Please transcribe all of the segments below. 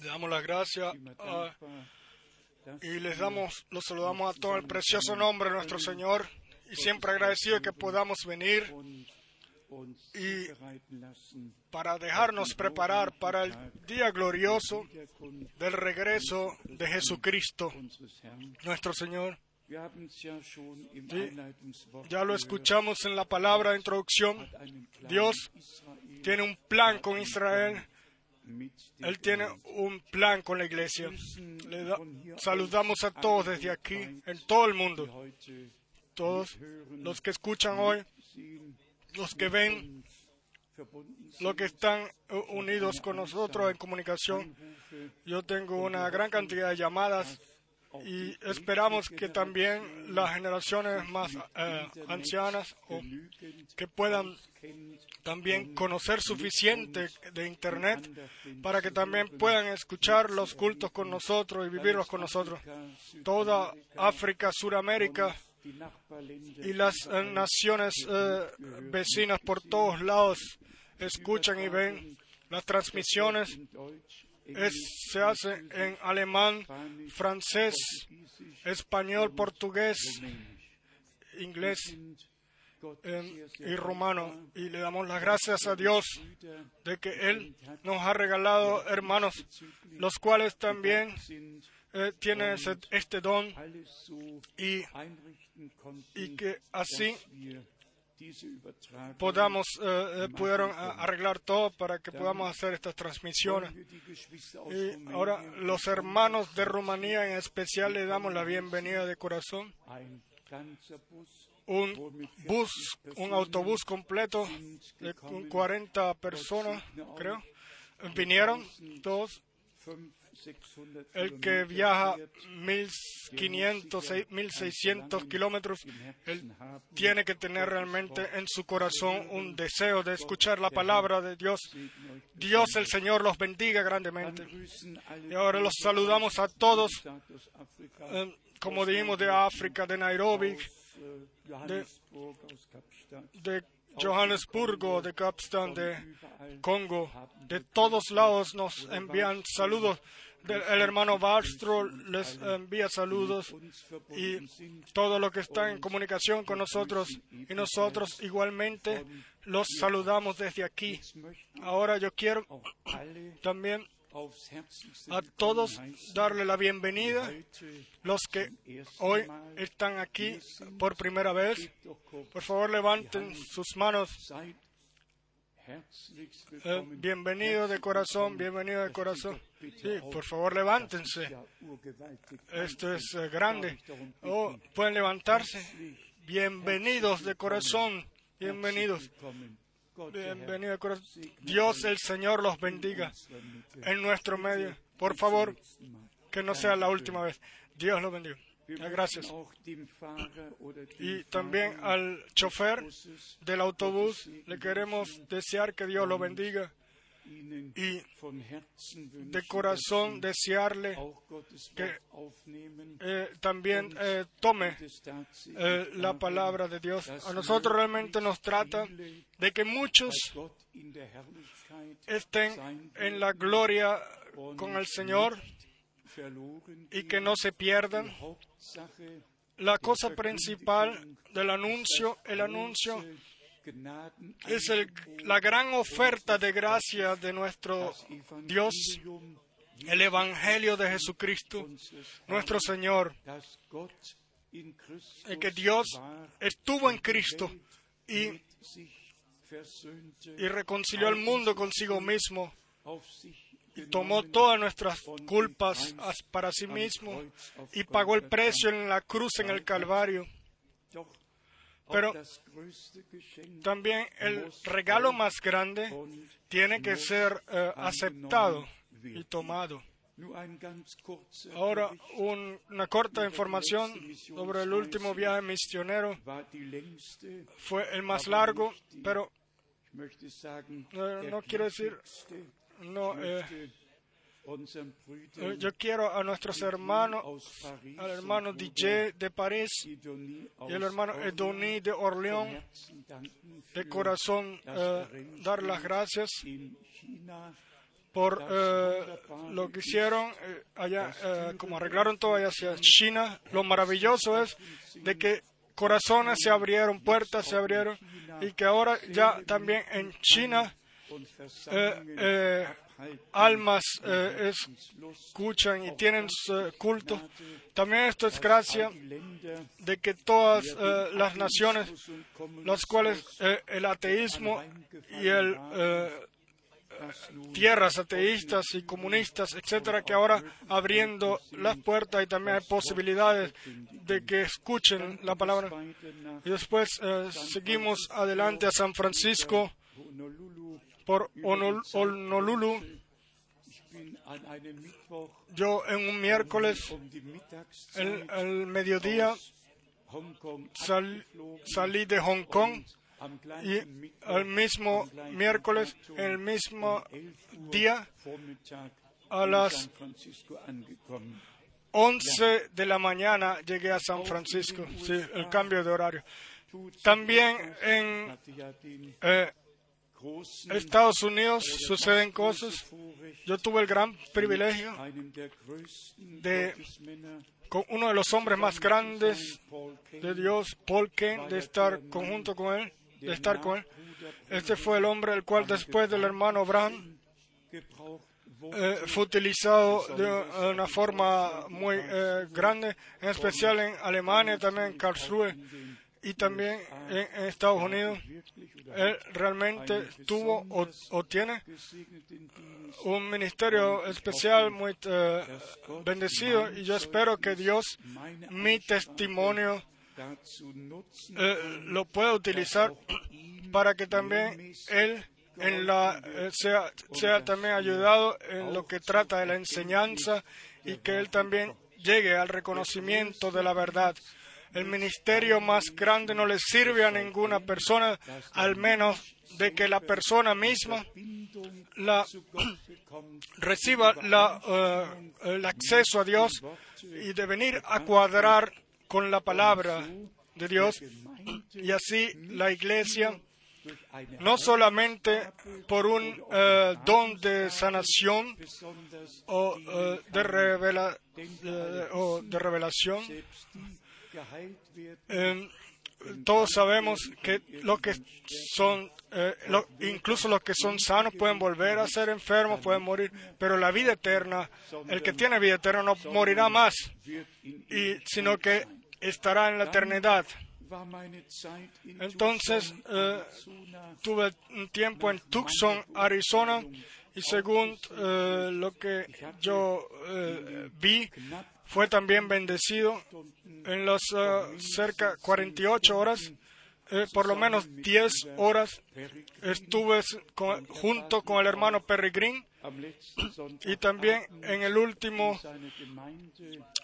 Le damos las gracias Immer ah, y les damos, los saludamos a todo el precioso nombre de nuestro Señor y siempre agradecido que podamos venir Y- para dejarnos preparar para el día glorioso del regreso de Jesucristo, nuestro Señor. Ya lo escuchamos en la palabra de introducción. Dios Israel Tiene un plan con Israel. mit der Él tiene un plan con la iglesia. Le da- saludamos a todos desde aquí, en todo el mundo. Todos los que escuchan hoy, los que ven, los que están uh, unidos con nosotros en comunicación. Yo tengo una gran cantidad de llamadas y esperamos que también las generaciones más eh, ancianas o que puedan también conocer suficiente de Internet para que también puedan escuchar los cultos con nosotros y vivirlos con nosotros. Toda África, Suramérica y las eh, naciones eh, vecinas por todos lados escuchan y ven las transmisiones. Se hace en alemán, francés, español, portugués, inglés y dankbar, Y le damos las gracias a Dios de que Él nos ha regalado hermanos, los cuales también eh, tienen este don. Y, y que así podamos, eh, eh, pudieron arreglar todo para que podamos hacer estas transmisiones. Y ahora los hermanos de Rumanía en especial le damos la bienvenida de corazón. Un bus, un autobús completo de con 40 personas, creo, vinieron todos. 500, 600 El que viaja 1500, seis- 1600 kilómetros, él tiene que tener realmente en su corazón un deseo de escuchar la palabra de Dios. Dios el Señor los bendiga grandemente. Y ahora los saludamos a todos, eh, como dijimos, de África, de Nairobi, Kapstadt, de Johannesburgo, de Kapstan, de Congo, de todos lados nos envían saludos. El hermano Bastro les envía saludos y todo lo que está en comunicación con nosotros y nosotros igualmente los saludamos desde aquí. Ahora yo quiero también a todos darle la bienvenida, los que hoy están aquí por primera vez. Por favor levanten sus manos. Eh, willkommen. bienvenido de corazón, bienvenido de corazón. Sí, por favor levántense. Esto es eh, grande. Oh, pueden levantarse. Bienvenidos de corazón. Bienvenidos. Bienvenido de corazón. Dios el Señor los bendiga en nuestro medio. Por favor, que no sea la última vez. Dios los bendiga. Eh, Gracias. Y también al chofer del autobús le queremos desear que Dios lo bendiga y de corazón desearle que, eh, también eh, tome eh, la palabra de Dios. A nosotros realmente nos trata de que muchos estén en la gloria con el Señor y que no se pierdan. La cosa principal del anuncio, el anuncio es el- la gran oferta de gracia de nuestro Dios, el Evangelio de Jesucristo, nuestro Señor, y que Dios estuvo en Cristo y, y reconcilió al mundo consigo mismo tomó todas nuestras culpas as- para sí mismo y pagó el precio en la cruz en el Calvario. Pero también el regalo más grande tiene que ser eh, aceptado y tomado. Ahora, una corta información sobre el último viaje misionero. Fue el más largo, pero sagen, No, quiero decir-. No, eh, Eh, yo quiero a nuestros hermanos, al hermano DJ de París y al hermano Edoni de Orleans, de corazón eh, dar las gracias por eh, lo que hicieron allá, como arreglaron todo allá hacia China. Lo maravilloso es de que corazones se abrieron, puertas se abrieron y que ahora ya también en China almas eh, escuchan y tienen culto. También esto es gracia de que todas eh, las naciones, las cuales eh, el ateísmo y el tierras ateístas y comunistas, etcétera, que ahora abriendo las puertas y también hay posibilidades de que escuchen la palabra. Y después seguimos adelante a San Francisco por Honolulu. Yo en un miércoles, el, el mediodía, salí de Hong Kong y el mismo miércoles, el mismo día, a las 11 de la mañana llegué a San Francisco, sí, el cambio de horario. También en eh, Estados Unidos suceden cosas. Yo tuve el gran privilegio de, con uno de los hombres más grandes de Dios, Paul Kane, de estar conjunto con él, de estar con él. Este fue el hombre el cual después del hermano Abraham eh, fue utilizado de una forma muy eh, grande, en especial en Alemania, también en Karlsruhe y también en, Estados Unidos. Él realmente tuvo o, tiene un ministerio especial muy eh, bendecido y yo espero que Dios mi testimonio eh, lo pueda utilizar para que también Él en la, eh, sea, sea también ayudado en lo que trata de la enseñanza y que Él también llegue al reconocimiento de la verdad. El ministerio más grande no le sirve a ninguna persona, al menos de que la persona misma reciba eh, el acceso a Dios y de venir a cuadrar con la palabra de Dios. Y así la iglesia, no solamente por un eh, don de sanación o, eh, de revelación, Em, todos sabemos que lo que son, eh, incluso los que son sanos pueden volver a ser enfermos, pueden morir, pero la vida eterna, el que tiene vida eterna no morirá más, y, sino que estará en la eternidad. Entonces eh, tuve un tiempo en Tucson, Arizona, y según eh, lo que yo vi, fue también bendecido en las uh, cerca 48 horas. Eh, por lo menos 10 horas estuve junto con el hermano Perry Green y también en el último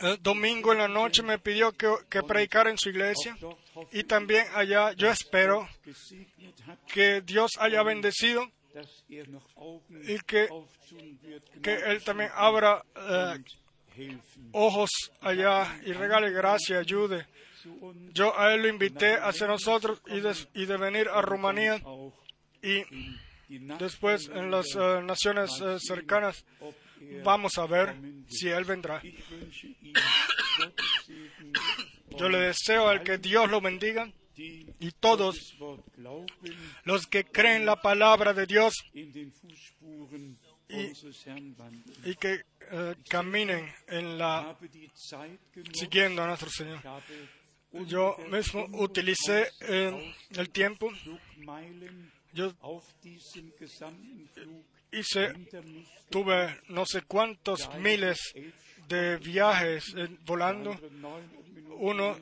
eh, domingo en la noche me pidió que, que predicara en su iglesia y también allá yo espero que Dios haya bendecido y que, que Él también abra uh, ojos allá y regale gracia, ayude. Yo a él lo invité hacia nosotros y de, y de venir a Rumanía y después en las eh, naciones eh, cercanas vamos a ver si él vendrá. Yo le deseo al que Dios lo bendiga y todos los que creen la palabra de Dios y, que eh, caminen en la siguiendo a nuestro Señor. Yo mismo utilicé eh, el tiempo. Yo hice, tuve no sé cuántos miles de viajes eh, volando. Uno,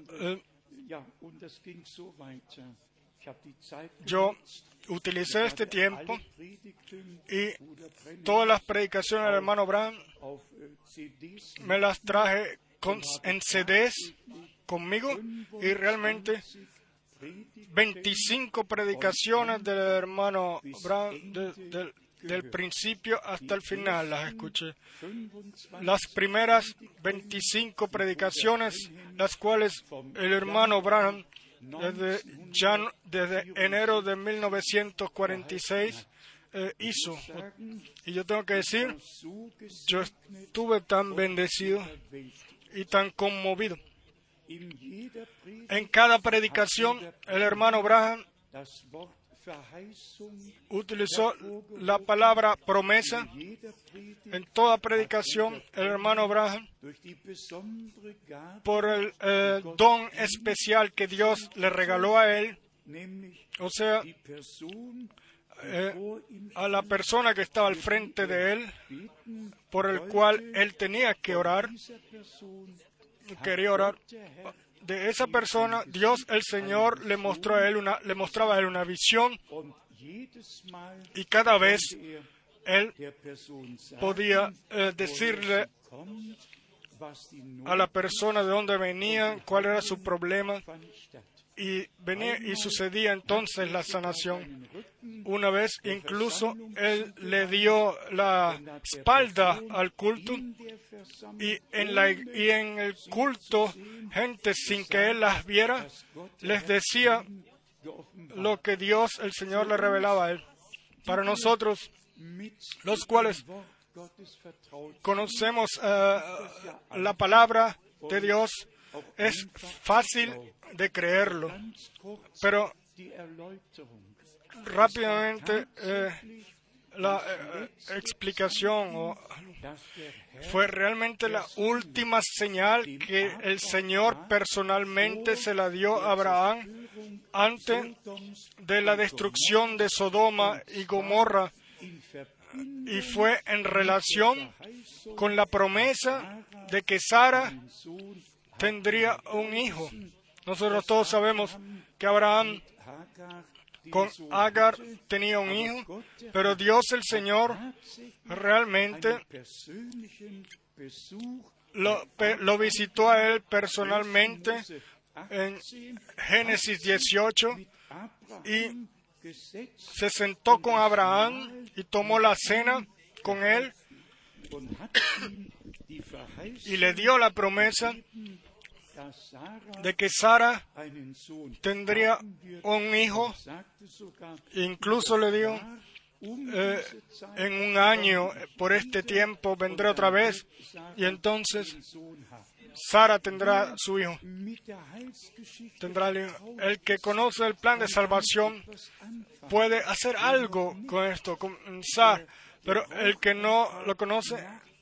yo utilicé este tiempo y todas las predicaciones del hermano Bram me las traje en CDs conmigo y realmente 25 predicaciones del hermano Bram del principio hasta el final las escuché. Las primeras 25 predicaciones, las cuales el hermano Branham desde, enero de 1946 eh, hizo. Y yo tengo que decir, yo estuve tan bendecido y tan conmovido. En cada predicación, el hermano Branham utilizó la palabra promesa. En toda predicación, el hermano Abraham, por el don especial que Dios le regaló a él, o sea, eh, a la persona que estaba al frente de él, por el cual él tenía que orar, quería orar, de esa persona, Dios el Señor le mostró a él una, le mostraba a él una visión. Y cada vez él podía eh, decirle a la persona de dónde venía, cuál era su problema, y venía y sucedía entonces la sanación. Una vez incluso él le dio la espalda al culto y en, la, y en el culto gente sin que él las viera les decía lo que Dios, el Señor, le revelaba a él. Para nosotros, los cuales conocemos eh, la palabra de Dios, es fácil de creerlo, pero rápidamente eh, la eh, explicación fue realmente la última señal que el Señor personalmente se la dio a Abraham antes de la destrucción de Sodoma y Gomorra y fue en relación con la promesa de que Sara tendría un hijo. Nosotros todos sabemos que Abraham con Agar tenía un hijo, pero Dios el Señor realmente lo, lo visitó a él personalmente en Génesis 18 y se sentó con Abraham y tomó la cena con él y le dio la promesa de que Sara tendría un hijo, incluso le dio eh, en un año, por este tiempo, vendré otra vez y entonces Sara tendrá su hijo. Tendrá el, que conoce el plan de salvación puede hacer algo con esto, comenzar, pero el que no lo conoce,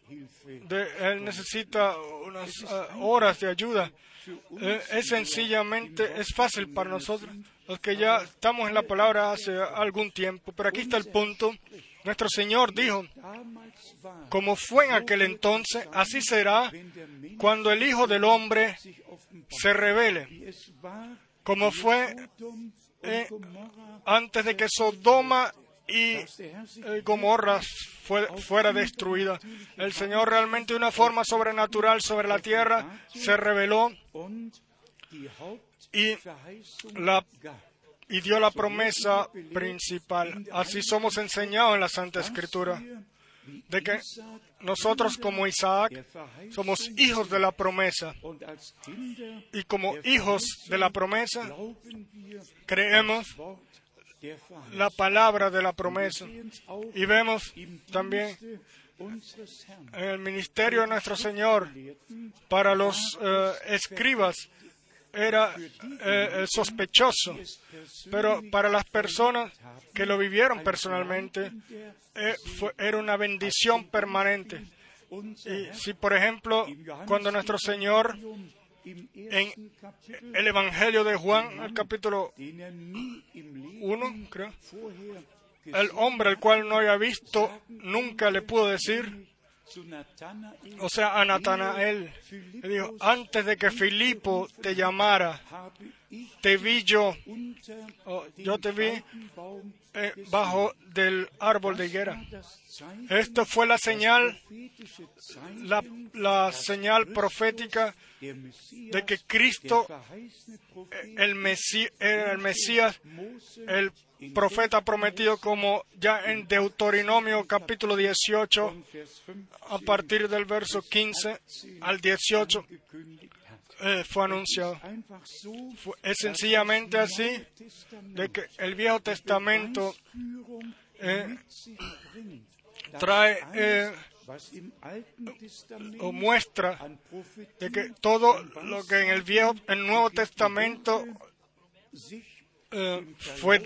él necesita unas uh, horas de ayuda. Eh, es sencillamente, es fácil para nosotros, los que ya estamos en la palabra hace algún tiempo, pero aquí está el punto. Nuestro Señor dijo, como fue en aquel entonces, así será cuando el Hijo del Hombre se revele, como fue eh, antes de que Sodoma y eh, Gomorra fuera destruida. El Señor realmente de una forma sobrenatural sobre la tierra se reveló y, la, y dio la promesa principal. Así somos enseñados en la Santa Escritura de que nosotros como Isaac somos hijos de la promesa y como hijos de la promesa creemos la palabra de la promesa. Y vemos también en el ministerio de nuestro Señor para los eh, escribas era eh, sospechoso, pero para las personas que lo vivieron personalmente eh, era una bendición permanente. Y si, por ejemplo, cuando nuestro Señor en el Evangelio de Juan, el capítulo 1, creo, el hombre al cual no había visto nunca le pudo decir, o sea, a Natanael, le dijo, antes de que Filipo te llamara, te vi yo, yo te vi eh, bajo del árbol de higuera. Esto fue la señal, la, señal profética de que Cristo, eh, el, el Mesías, el profeta prometido como ya en Deuteronomio capítulo 18, a partir del verso 15 al 18, eh, fue anunciado. es sencillamente así de que el Viejo Testamento eh, trae eh, o muestra de que todo lo que en el Viejo, el Nuevo Testamento fue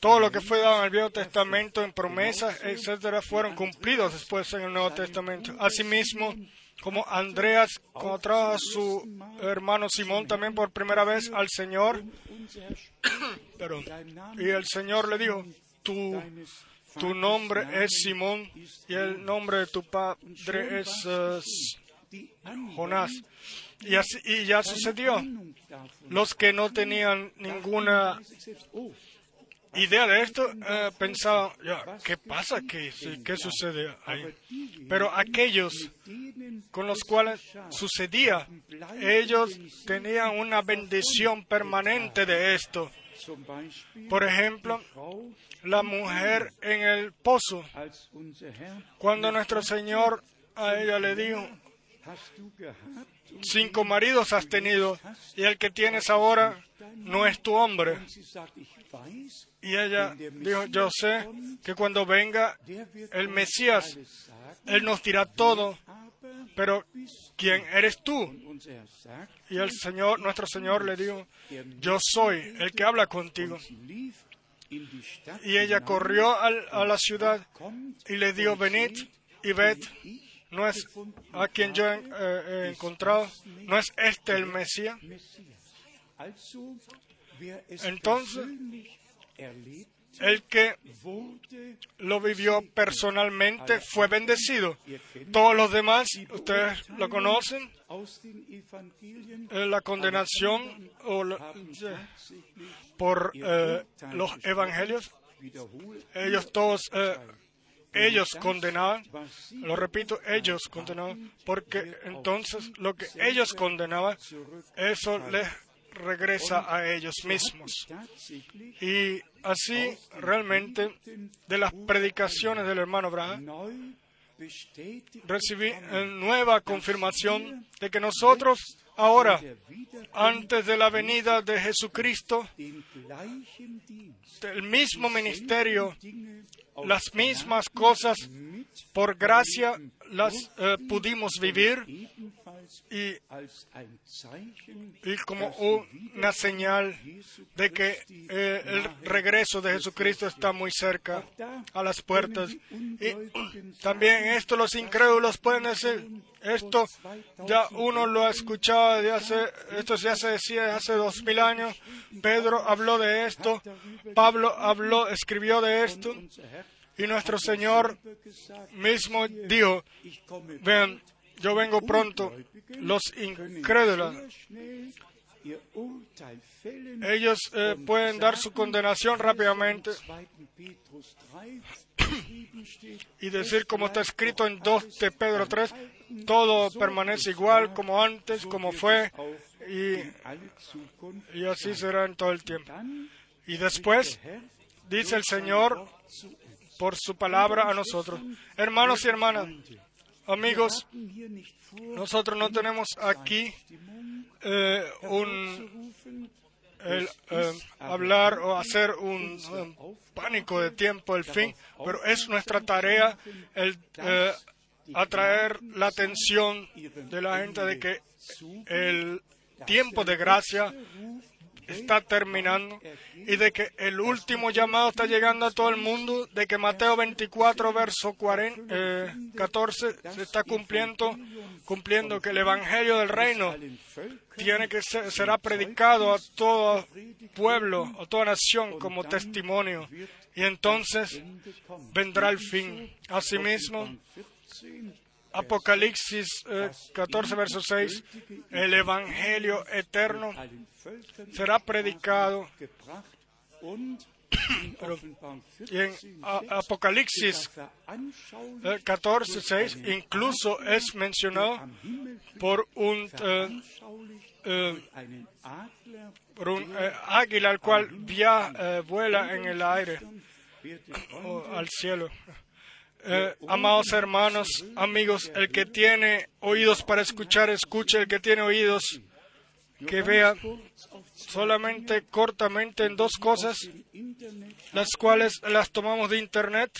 todo lo que fue dado en el Viejo Testamento en promesas, etcétera, fueron cumplidos después en el Nuevo Testamento. Asimismo, como Andreas encontró a su hermano Simón también por primera vez al Señor. y el Señor le dijo, tu, tu nombre es Simón y el nombre de tu padre es eh, Jonás. Y, así, y ya sucedió. Los que no tenían ninguna idea de esto eh, pensaban, ¿qué pasa? ¿Qué, ¿Qué sucede ahí? Pero aquellos con los cuales sucedía, ellos tenían una bendición permanente de esto. Por ejemplo, la mujer en el pozo, cuando nuestro Señor a ella le dijo, cinco maridos has tenido y el que tienes ahora no es tu hombre. Y ella dijo, yo sé que cuando venga el Mesías, Él nos dirá todo, pero ¿quién eres tú? Y el Señor, nuestro Señor le dijo, yo soy el que habla contigo. Y ella corrió a la ciudad y le dijo, venid y ved, no es a quien yo he encontrado, no es este el Mesías. Entonces, el que lo vivió personalmente fue bendecido. Todos los demás, ustedes lo conocen, la condenación por eh, los evangelios, ellos todos, eh, ellos condenaban, lo repito, ellos condenaban, porque entonces lo que ellos condenaban, eso les regresa a ellos mismos. Y así realmente de las predicaciones del hermano Abraham recibí nueva confirmación de que nosotros ahora, antes de la venida de Jesucristo, el mismo ministerio, las mismas cosas, por gracia las eh, pudimos vivir y, como una señal de que eh, el regreso de Jesucristo está muy cerca a las puertas. Y también esto los incrédulos pueden decir, esto. Ya uno lo ha escuchado de hace, esto ya se decía hace dos mil años, Pedro habló de esto, Pablo habló, escribió de esto, y nuestro Señor mismo dijo, vean, yo vengo pronto. Los incrédulos, ellos eh, pueden dar su condenación rápidamente y decir, como está escrito en 2 de Pedro 3, todo permanece igual como antes, como fue, y, y así será en todo el tiempo. Y después, dice el Señor, por su palabra a nosotros, hermanos y hermanas, Amigos, nosotros no tenemos aquí eh, un eh, hablar o hacer un, pánico de tiempo, el fin, pero es nuestra tarea el eh, atraer la atención de la gente de que el tiempo de gracia está terminando y de que el último llamado está llegando a todo el mundo, de que Mateo 24, verso 40, 14 eh, se está cumpliendo, cumpliendo que el Evangelio del Reino tiene que ser, será predicado a todo pueblo, a toda nación como testimonio. Y entonces vendrá el fin. Asimismo, Apocalipsis eh, 14, verso 6, el Evangelio eterno será predicado. Offenbarung Y en 14, A- Apocalipsis eh, 14, 6, incluso es mencionado por un, eh, eh, por un eh, águila al cual via- eh, vuela en el aire o al cielo. Eh, amados hermanos, amigos, el que tiene oídos para escuchar, escuche. El que tiene oídos, que vea solamente cortamente en dos cosas, las cuales las tomamos de Internet.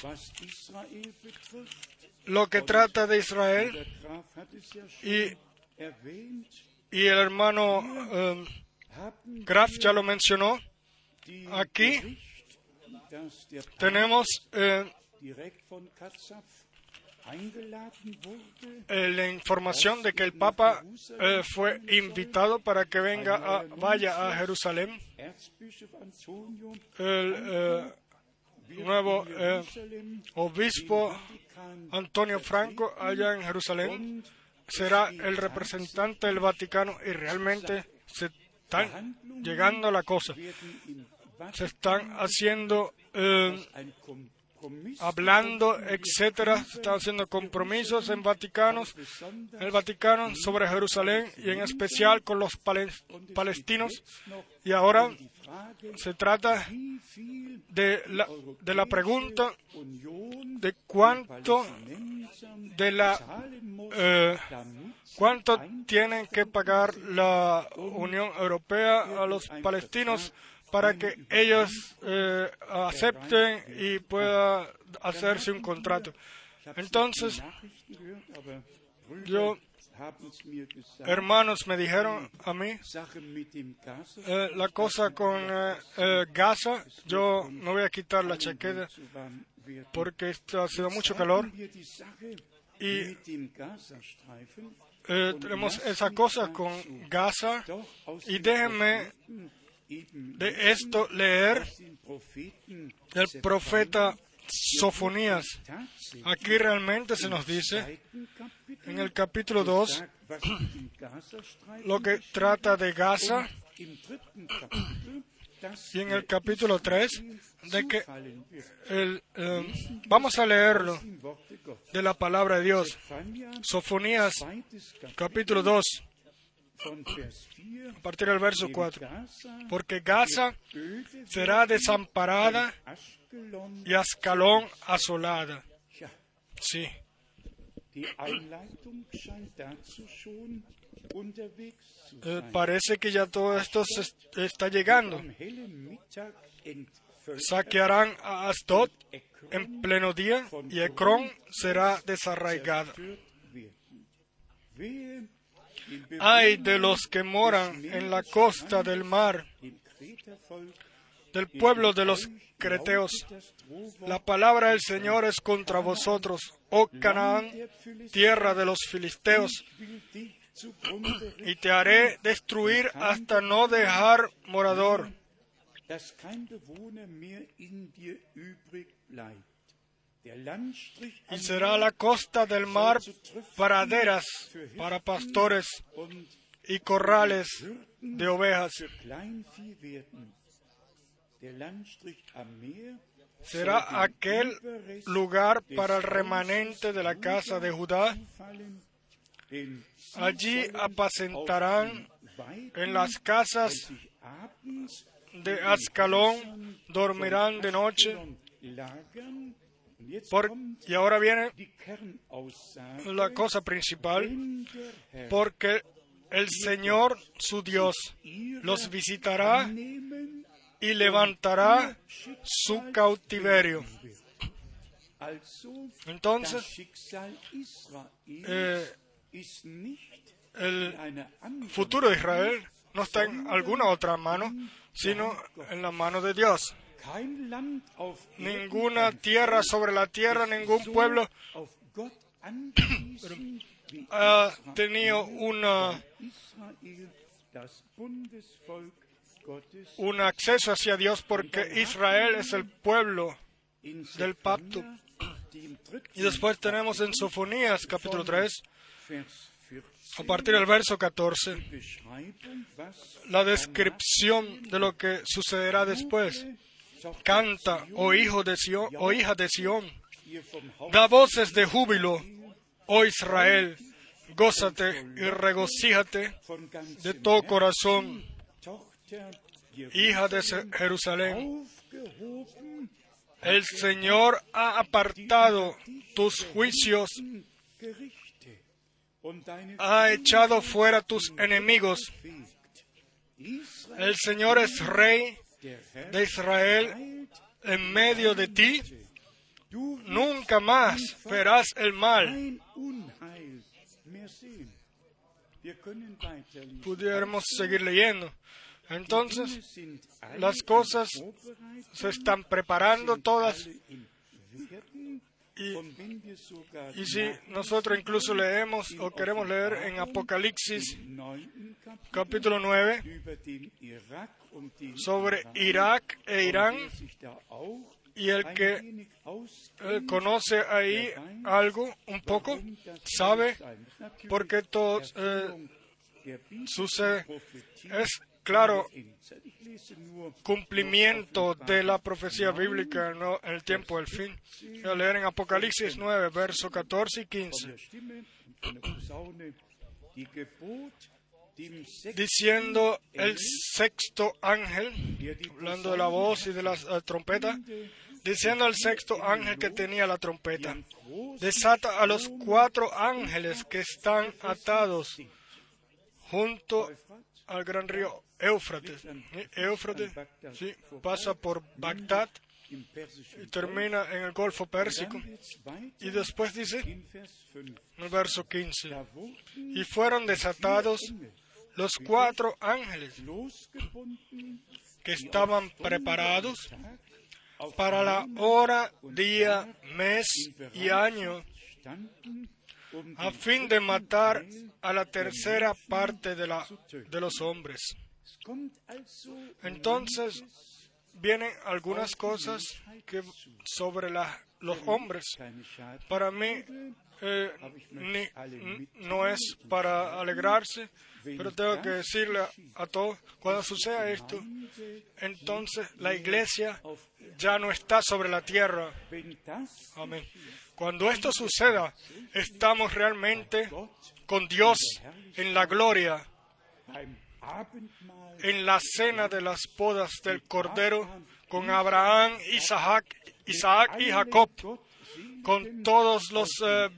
Lo que trata de Israel y, y el hermano haben Graf ya lo mencionó. Aquí tenemos eh, eh, la información de que el Papa eh, fue invitado para que venga a, vaya a Jerusalén. El eh, nuevo eh, obispo Antonio Franco allá en Jerusalén será el representante del Vaticano y realmente se están llegando a la cosa. Se están haciendo, hablando, etcétera, se están haciendo compromisos en Vaticanos, en el Vaticano sobre Jerusalén y en especial con los pale- palestinos. Y ahora se trata de la, de la pregunta de cuánto de la eh, cuánto tienen que pagar la Unión Europea a los palestinos para que ellos eh, acepten y pueda hacerse un contrato. Entonces, yo, hermanos, me dijeron a mí eh, la cosa con eh, eh, Gaza. Yo me voy a quitar la chaqueta porque esto ha sido mucho calor y tenemos esa cosa con Gaza. Y déjenme de esto leer el profeta Sofonías. Aquí realmente se nos dice en el capítulo 2 sagt, was mit dem Gazastreifen lo que trata de Gaza y en el capítulo 3 Israel de que el, eh, vamos a leerlo de la palabra de Dios. Sofonías capítulo 2 von Vers 4. A partir del verso Dem 4. Gaza Porque Gaza será desamparada y Ascalón asolada. Sí, eh, parece que ya todo esto se est- está llegando. Saquearán a Ekron en pleno día y Ecrón será desarraigada. Ay de los que moran en la costa del mar, del pueblo de los creteos. La palabra del Señor es contra vosotros, oh Canaán, tierra de los filisteos, y te haré destruir hasta no dejar morador. Y será la costa del mar praderas para pastores y corrales de ovejas. Será aquel lugar para el remanente de la casa de Judá. Allí apacentarán en las casas de Ascalón, dormirán de noche. Y ahora viene la cosa principal, porque el Señor, su Dios, los visitará y levantará su cautiverio. Entonces, eh, el futuro de Israel no está en alguna otra mano, sino en la mano de Dios. Ninguna tierra sobre la tierra, ningún pueblo ha tenido una, un acceso hacia Dios porque Israel es el pueblo del pacto. Y después tenemos en Sofonías capítulo 3, a partir del verso 14, la descripción de lo que sucederá después. Canta, oh hijo de Sion, oh hija de Sión, da voces de júbilo, oh Israel, gózate y regocíjate de todo corazón, hija de Jerusalén. El Señor ha apartado tus juicios, ha echado fuera tus enemigos. El Señor es rey de Israel en medio de ti. Nunca más verás el mal. Pudiéramos seguir leyendo. Entonces, las cosas se están preparando todas. Y, si nosotros incluso leemos o queremos leer en Apocalipsis capítulo 9 sobre Irak e Irán, y el que conoce ahí algo, un poco, sabe por qué todo eh, sucede. Es claro cumplimiento de la profecía bíblica en el tiempo del fin. Voy a leer en Apocalipsis 9, versos 14 y 15. Diciendo el sexto ángel, hablando de la voz y de la trompeta, diciendo al sexto ángel que tenía la trompeta, desata a los cuatro ángeles que están atados junto al gran río Éufrates. Éufrates sí, pasa por Bagdad y termina en el Golfo Pérsico. Y después dice, en el verso 15, y fueron desatados los cuatro ángeles que estaban preparados para la hora, día, mes y año, a fin de matar a la tercera parte de, la, de los hombres. Entonces vienen algunas cosas que sobre los hombres. Para mí eh, no es para alegrarse, pero tengo que decirle a todos, cuando suceda esto, entonces la iglesia ya no está sobre la tierra. Amén. Cuando esto suceda, estamos realmente con Dios en la gloria, en la cena de las bodas del Cordero, con Abraham, Isaac, Isaac y Jacob, con todos los eh,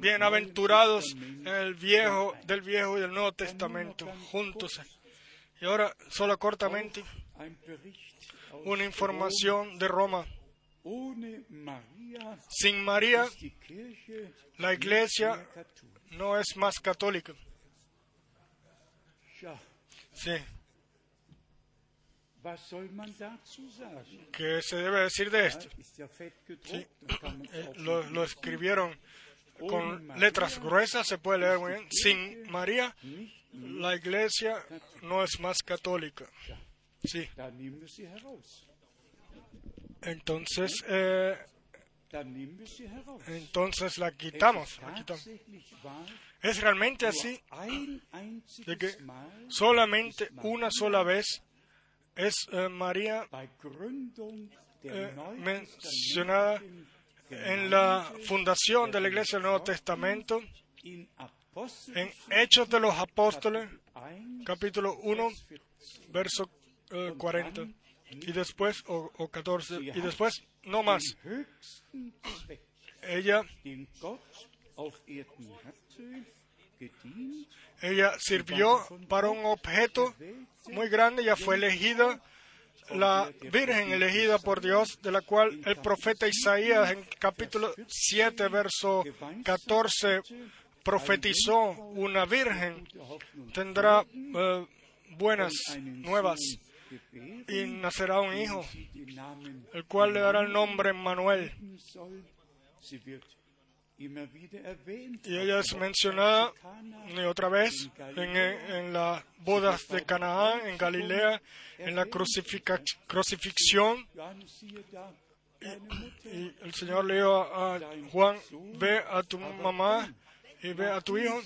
bienaventurados viejo, del Viejo y del Nuevo Testamento, juntos. Y ahora, solo cortamente, una información de Roma. Sin María, la iglesia no es más católica. Sí. ¿Qué se debe decir de esto? Sí. Eh, lo, escribieron con letras gruesas, se puede leer muy bien. Sin María, la iglesia no es más católica. Sí. Entonces, eh, entonces la quitamos, Es realmente así de que solamente una sola vez es eh, María eh, mencionada en la fundación de la Iglesia del Nuevo Testamento, en Hechos de los Apóstoles, capítulo 1, verso 40 y después, o, 14, y después, no más. Ella, ella sirvió para un objeto muy grande, ya fue elegida la Virgen elegida por Dios, de la cual el profeta Isaías en capítulo 7, verso 14, profetizó una Virgen, tendrá eh, buenas nuevas y nacerá un hijo, el cual le dará el nombre Manuel. Y ella es mencionada y otra vez en, en las bodas de Canaán, en Galilea, en la crucifixión. Y el Señor le dijo a Juan, ve a tu mamá y ve a tu hijo,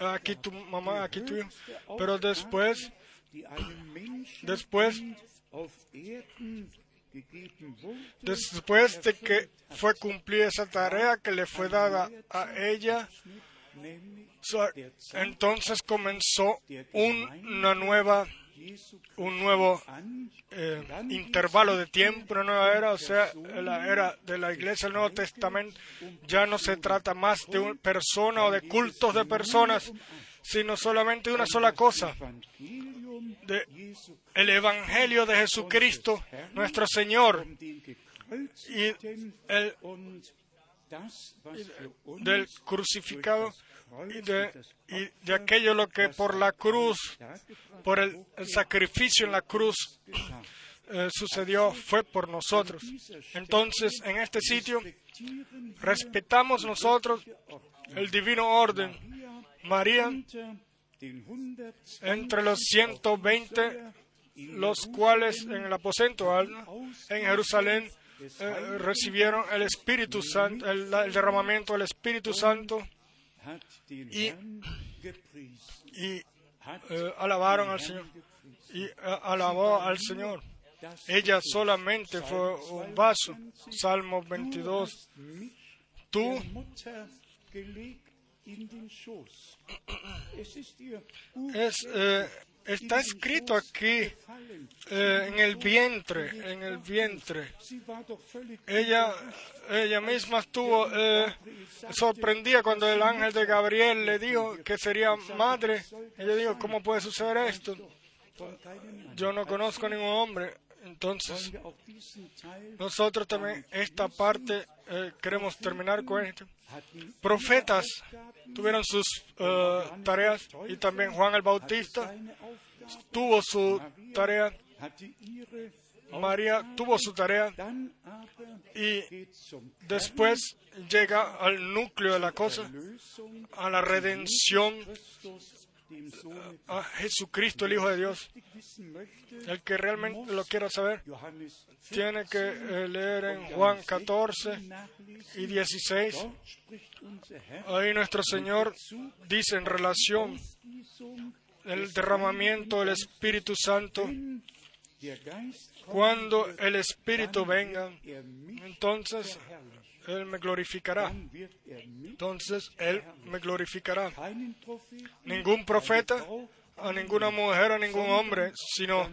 aquí tu mamá, aquí tu hijo. Pero después, después, después de que fue cumplir esa tarea que le fue dada a ella, entonces comenzó una nueva un nuevo eh, intervalo de tiempo, una nueva era, o sea, la era de la Iglesia del Nuevo Testamento, ya no se trata más de una persona o de cultos de personas, sino solamente de una sola cosa, de el Evangelio de Jesucristo, nuestro Señor, y el, del crucificado y de, aquello lo que por la cruz, por el, sacrificio en la cruz eh, sucedió, fue por nosotros. Entonces, en este sitio, respetamos nosotros el divino orden. María, entre los 120, los cuales en el aposento en Jerusalén eh, recibieron el Espíritu Santo, el derramamiento del Espíritu Santo y, eh, alabaron al Señor y eh, alabó al Señor. Ella solamente fue un vaso. Salmo 22. Tú es, eh, está escrito aquí eh, en el vientre, en el vientre. Ella, ella misma estuvo eh, sorprendida cuando el ángel de Gabriel le dijo que sería madre. Ella dijo, ¿cómo puede suceder esto? Yo no conozco a ningún hombre. Entonces, nosotros también esta parte eh, queremos terminar con esto. Profetas tuvieron sus eh, tareas y también Juan el Bautista tuvo su tarea. María tuvo su tarea y después llega al núcleo de la cosa, a la redención a Jesucristo, el Hijo de Dios. El que realmente lo quiera saber, tiene que eh, leer en Juan 14 y 16. Ahí nuestro Señor dice en relación el derramamiento del Espíritu Santo, cuando el Espíritu venga, entonces él me glorificará. Entonces Él me glorificará. Ningún profeta, a ninguna mujer, a ningún hombre, sino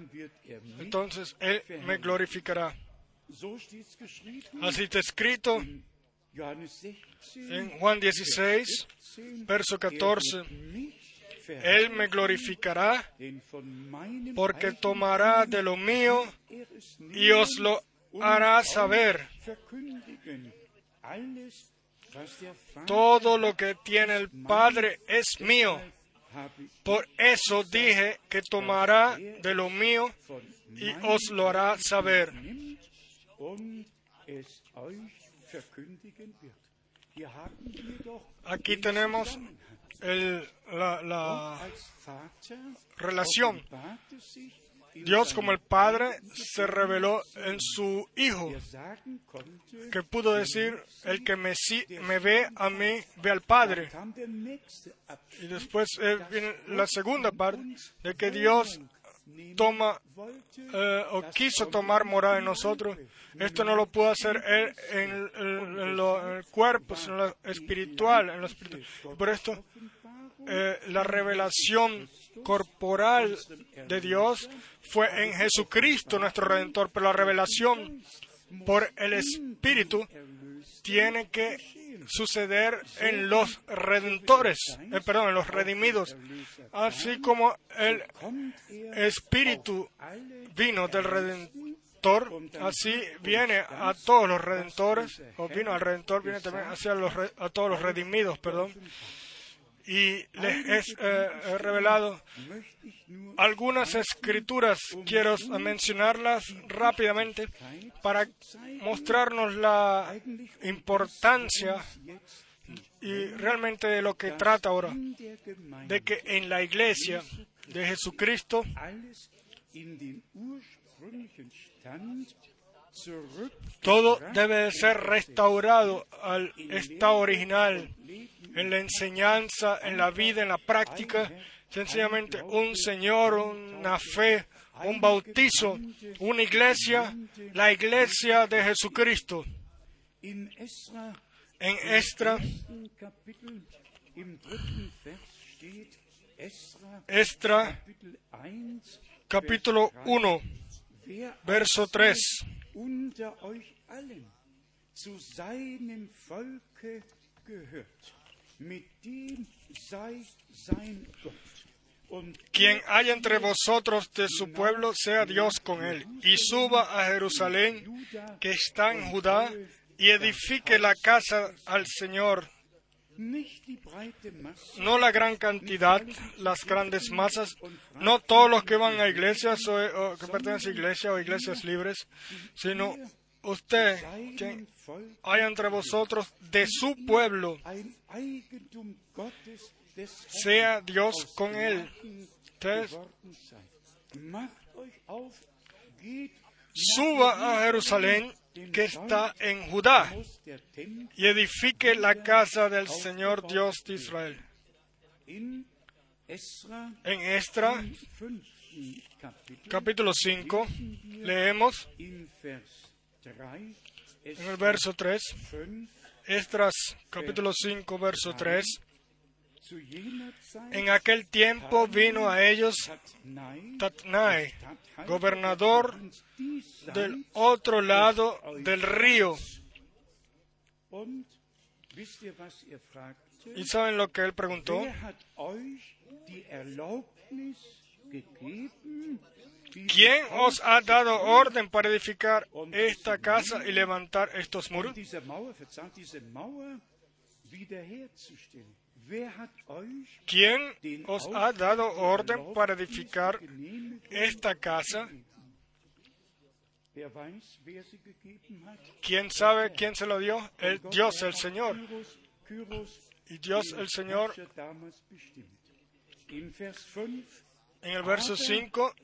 entonces Él me glorificará. Así está escrito en Juan 16, verso 14. Él me glorificará porque tomará de lo mío y os lo hará saber. Todo lo que tiene el Padre es mío. Por eso dije que tomará de lo mío y os lo hará saber. Aquí tenemos la, la relación Dios como el Padre se reveló en su Hijo, que pudo decir, el que me, ve a mí, ve al Padre. Y después eh, viene la segunda parte, de que Dios toma eh, o quiso tomar morada en nosotros. Esto no lo pudo hacer Él en, el cuerpo, sino en lo espiritual. En lo espiritual. Por esto, eh, la revelación corporal de Dios fue en Jesucristo nuestro Redentor, pero la revelación por el Espíritu tiene que suceder en los redentores, eh, perdón, en los redimidos, así como el Espíritu vino del Redentor, así viene a todos los redentores, o vino al Redentor, viene también hacia los, a todos los redimidos, perdón y les he eh, revelado algunas escrituras. Quiero mencionarlas rápidamente para mostrarnos la importancia y realmente de lo que trata ahora, de que en la iglesia de Jesucristo Todo debe ser restaurado al estado original, en la enseñanza, en la vida, en la práctica. Sencillamente un Señor, una fe, un bautizo, una iglesia, la iglesia de Jesucristo. En Estra, Estra, capítulo 1, verso 3. Zu seinem Volke gehört, mit dem sei sein Gott. Quien haya entre vosotros de su pueblo, sea Dios con él, y suba a Jerusalén, que está en Judá, y edifique la casa al Señor no la gran cantidad, las grandes masas, no todos los que van a iglesias o, que pertenecen a iglesias o iglesias libres, sino usted que hay entre vosotros de su pueblo, sea Dios con él. suba a Jerusalén que está en Judá y edifique la casa del Señor Dios de Israel. En Estra, capítulo 5, leemos en el verso 3, Estras, capítulo 5, verso 3, en aquel tiempo vino a ellos Tatnai, gobernador del otro lado del río. ¿Y saben lo que él preguntó? ¿Quién os ha dado orden para edificar esta casa y levantar estos muros? ¿Quién os ha dado orden para edificar esta casa? ¿Quién sabe quién se lo dio? El Dios, el Señor. Y Dios, el Señor, en el verso 5,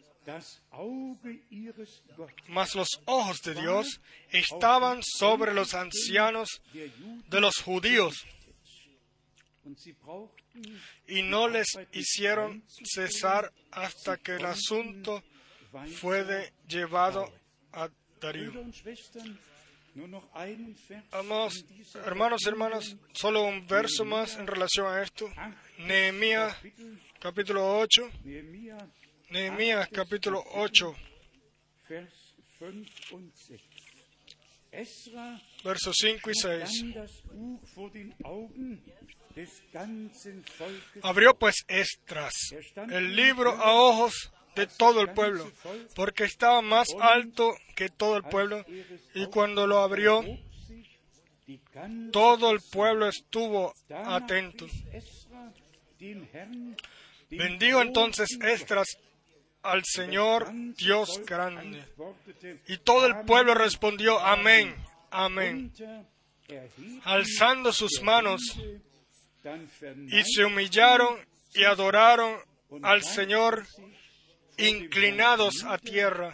mas los ojos de Dios estaban sobre los ancianos de los judíos y no les hicieron cesar hasta que el asunto fue llevado a Darío. Vamos, hermanos, hermanas, solo un verso más en relación a esto. Nehemías capítulo 8. Nehemías capítulo 8. Versos 5 y 6. Abrió pues Estras el libro a ojos de todo el pueblo, porque estaba más alto que todo el pueblo, y cuando lo abrió, todo el pueblo estuvo atento. Bendigo entonces Estras al Señor Dios grande. Y todo el pueblo respondió, amén, amén. Alzando sus manos, y se humillaron y adoraron al Señor inclinados a tierra.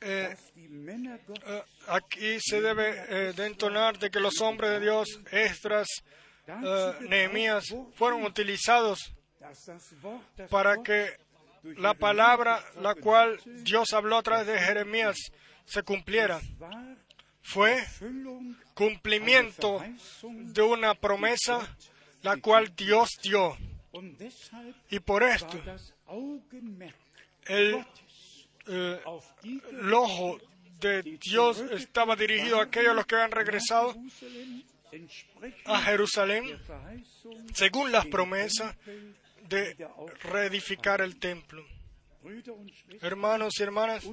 Eh, eh, aquí se debe eh, de entonar de que los hombres de Dios, Estras, Nehemías, fueron utilizados para que la palabra la cual Dios habló a través de Jeremías se cumpliera. Fue cumplimiento de una promesa la cual Dios dio. Y por esto, el, eh, el ojo de Dios estaba dirigido a aquellos los que habían regresado a Jerusalén según las promesas de reedificar el templo. Hermanos y hermanas,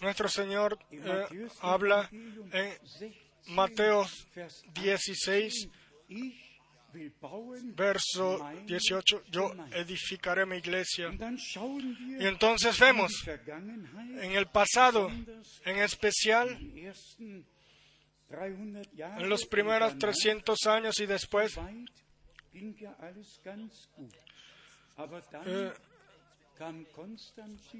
nuestro Señor eh, habla en Mateo 16, verso 18, yo edificaré mi iglesia. Y entonces vemos en el pasado, en especial, en los primeros 300 años y después, eh,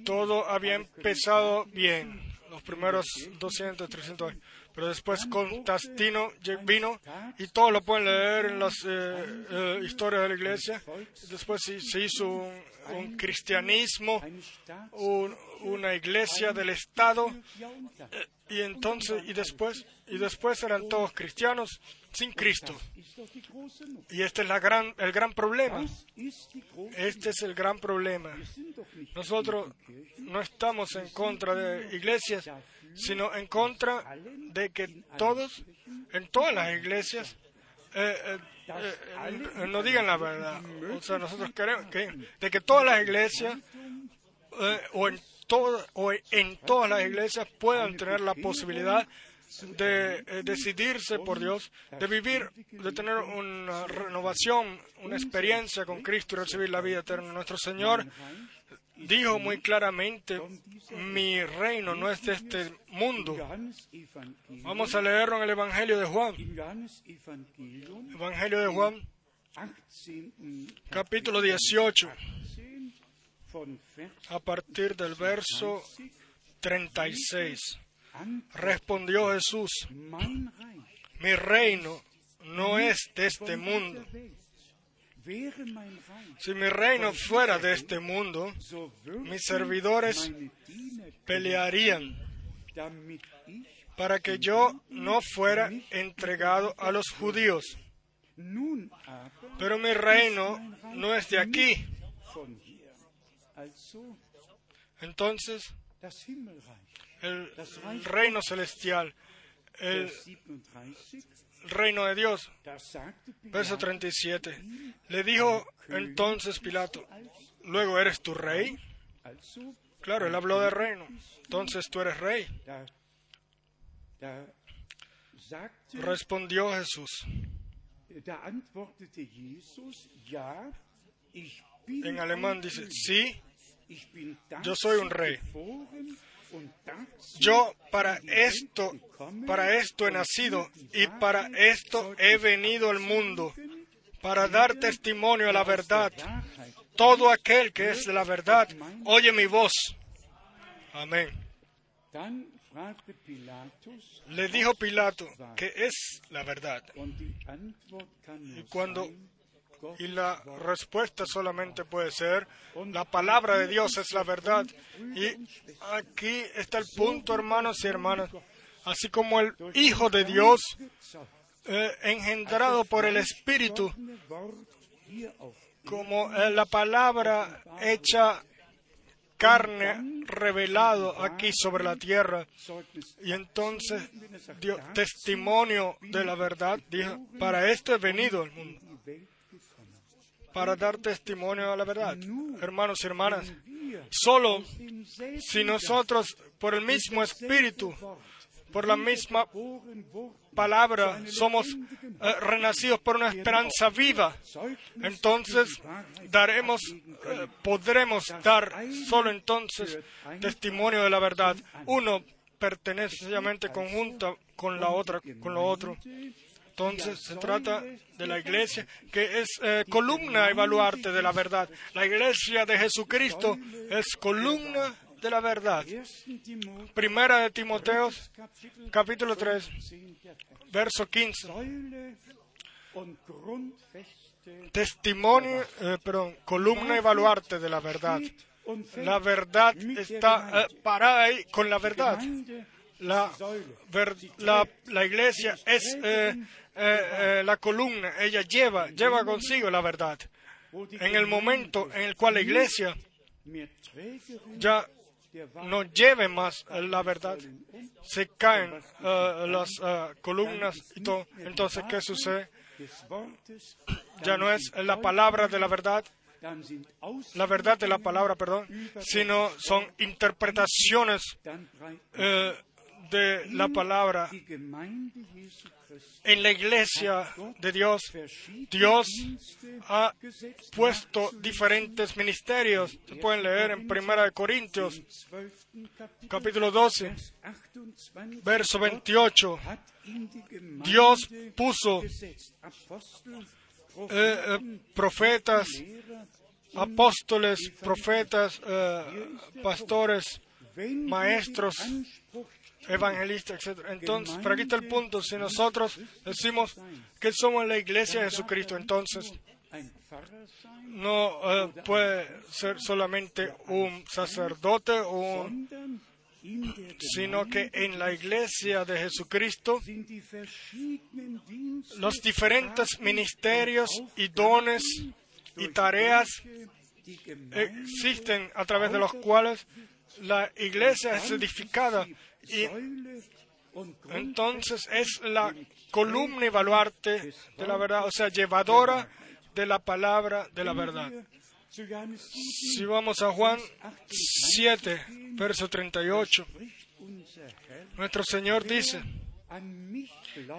todo había empezado bien, los primeros 200, 300 años. Pero después Constantino vino y todo lo pueden leer en las eh, eh, historias de la iglesia. Después se hizo un, cristianismo, una iglesia del Estado eh, y entonces y después y después eran todos cristianos sin Cristo. Y este es la gran, el gran problema. Este es el gran problema. Nosotros no estamos en contra de iglesias, sino en contra de que todos, en todas las iglesias, eh, eh, eh, no digan la verdad. O sea, nosotros queremos que, de que todas las iglesias o en o en todas las iglesias puedan tener la posibilidad de eh, decidirse por Dios, de vivir, de tener una renovación, una experiencia con Cristo y recibir la vida eterna. Nuestro Señor dijo muy claramente, mi reino no es de este mundo. Vamos a leerlo en el Evangelio de Juan. Evangelio de Juan, capítulo 18, a partir del verso 36. Respondió Jesús, mi reino no es de este mundo. Si mi reino fuera de este mundo, mis servidores pelearían para que yo no fuera entregado a los judíos. Pero mi reino no es de aquí. Entonces, el reino celestial, el reino de Dios. Verso 37. Le dijo entonces Pilato, luego eres tu rey. Claro, él habló de reino. Entonces tú eres rey. Respondió Jesús. En alemán dice, sí, yo soy un rey. Yo para esto, para esto he nacido y para esto he venido al mundo, para dar testimonio a la verdad. Todo aquel que es de la verdad, oye mi voz. Amén. Le dijo Pilato que es la verdad. Y cuando y la respuesta solamente puede ser, la palabra de Dios es la verdad. Y aquí está el punto, hermanos y hermanas. Así como el Hijo de Dios, eh, engendrado por el Espíritu, como eh, la palabra hecha carne revelado aquí sobre la tierra. Y entonces testimonio de la verdad. Dijo, para esto he venido al mundo para dar testimonio a la verdad. Hermanos y hermanas, solo si nosotros, por el mismo espíritu, por la misma palabra, somos eh, renacidos por una esperanza viva, entonces daremos, eh, podremos dar solo entonces testimonio de la verdad. Uno pertenece sencillamente conjunto con la otra, con lo otro. Entonces se trata de la iglesia que es eh, columna evaluarte de la verdad. La iglesia de Jesucristo es columna de la verdad. Primera de Timoteo, capítulo 3, verso 15. Testimonio, eh, perdón, columna evaluarte de la verdad. La verdad está eh, parada ahí con la verdad. La, la, la iglesia es eh, eh, la columna, ella lleva, lleva consigo la verdad. En el momento en el cual la iglesia ya no lleve más la verdad, se caen eh, las columnas y todo. Entonces, ¿qué sucede? Ya no es la palabra de la verdad, la verdad de la palabra, perdón, sino son interpretaciones de la palabra en la iglesia de Dios, Dios ha puesto diferentes ministerios. Se pueden leer en Primera de Corintios, capítulo 12, verso 28. Dios puso eh, profetas, apóstoles, profetas, pastores, maestros, evangelistas, etc. Entonces, pero aquí está el punto. Si nosotros decimos que somos la iglesia de Jesucristo, entonces no puede ser solamente un sacerdote un sino que en la iglesia de Jesucristo los diferentes ministerios y dones y tareas existen a través de los cuales la iglesia es edificada y entonces es la columna y de la verdad, o sea, llevadora de la palabra de la verdad. Si vamos a Juan 7, verso 38, nuestro Señor dice,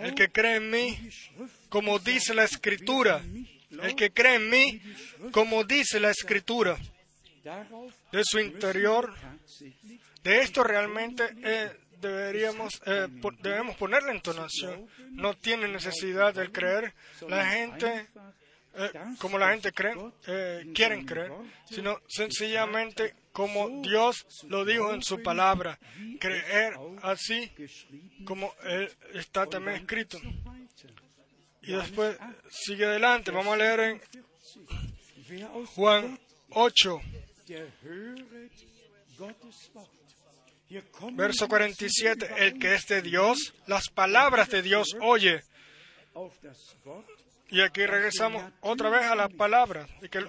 el que cree en mí, como dice la Escritura, el que cree en mí, como dice la Escritura, de su interior, de esto realmente eh, deberíamos, eh, debemos poner la entonación. No tiene necesidad de creer. La gente eh, como la gente cree, quieren creer, sino sencillamente como Dios lo dijo en su palabra, creer así como está también escrito. Y después sigue adelante, vamos a leer en Juan 8, verso 47, el que es de Dios, las palabras de Dios oye y aquí regresamos otra vez a la palabra, de que el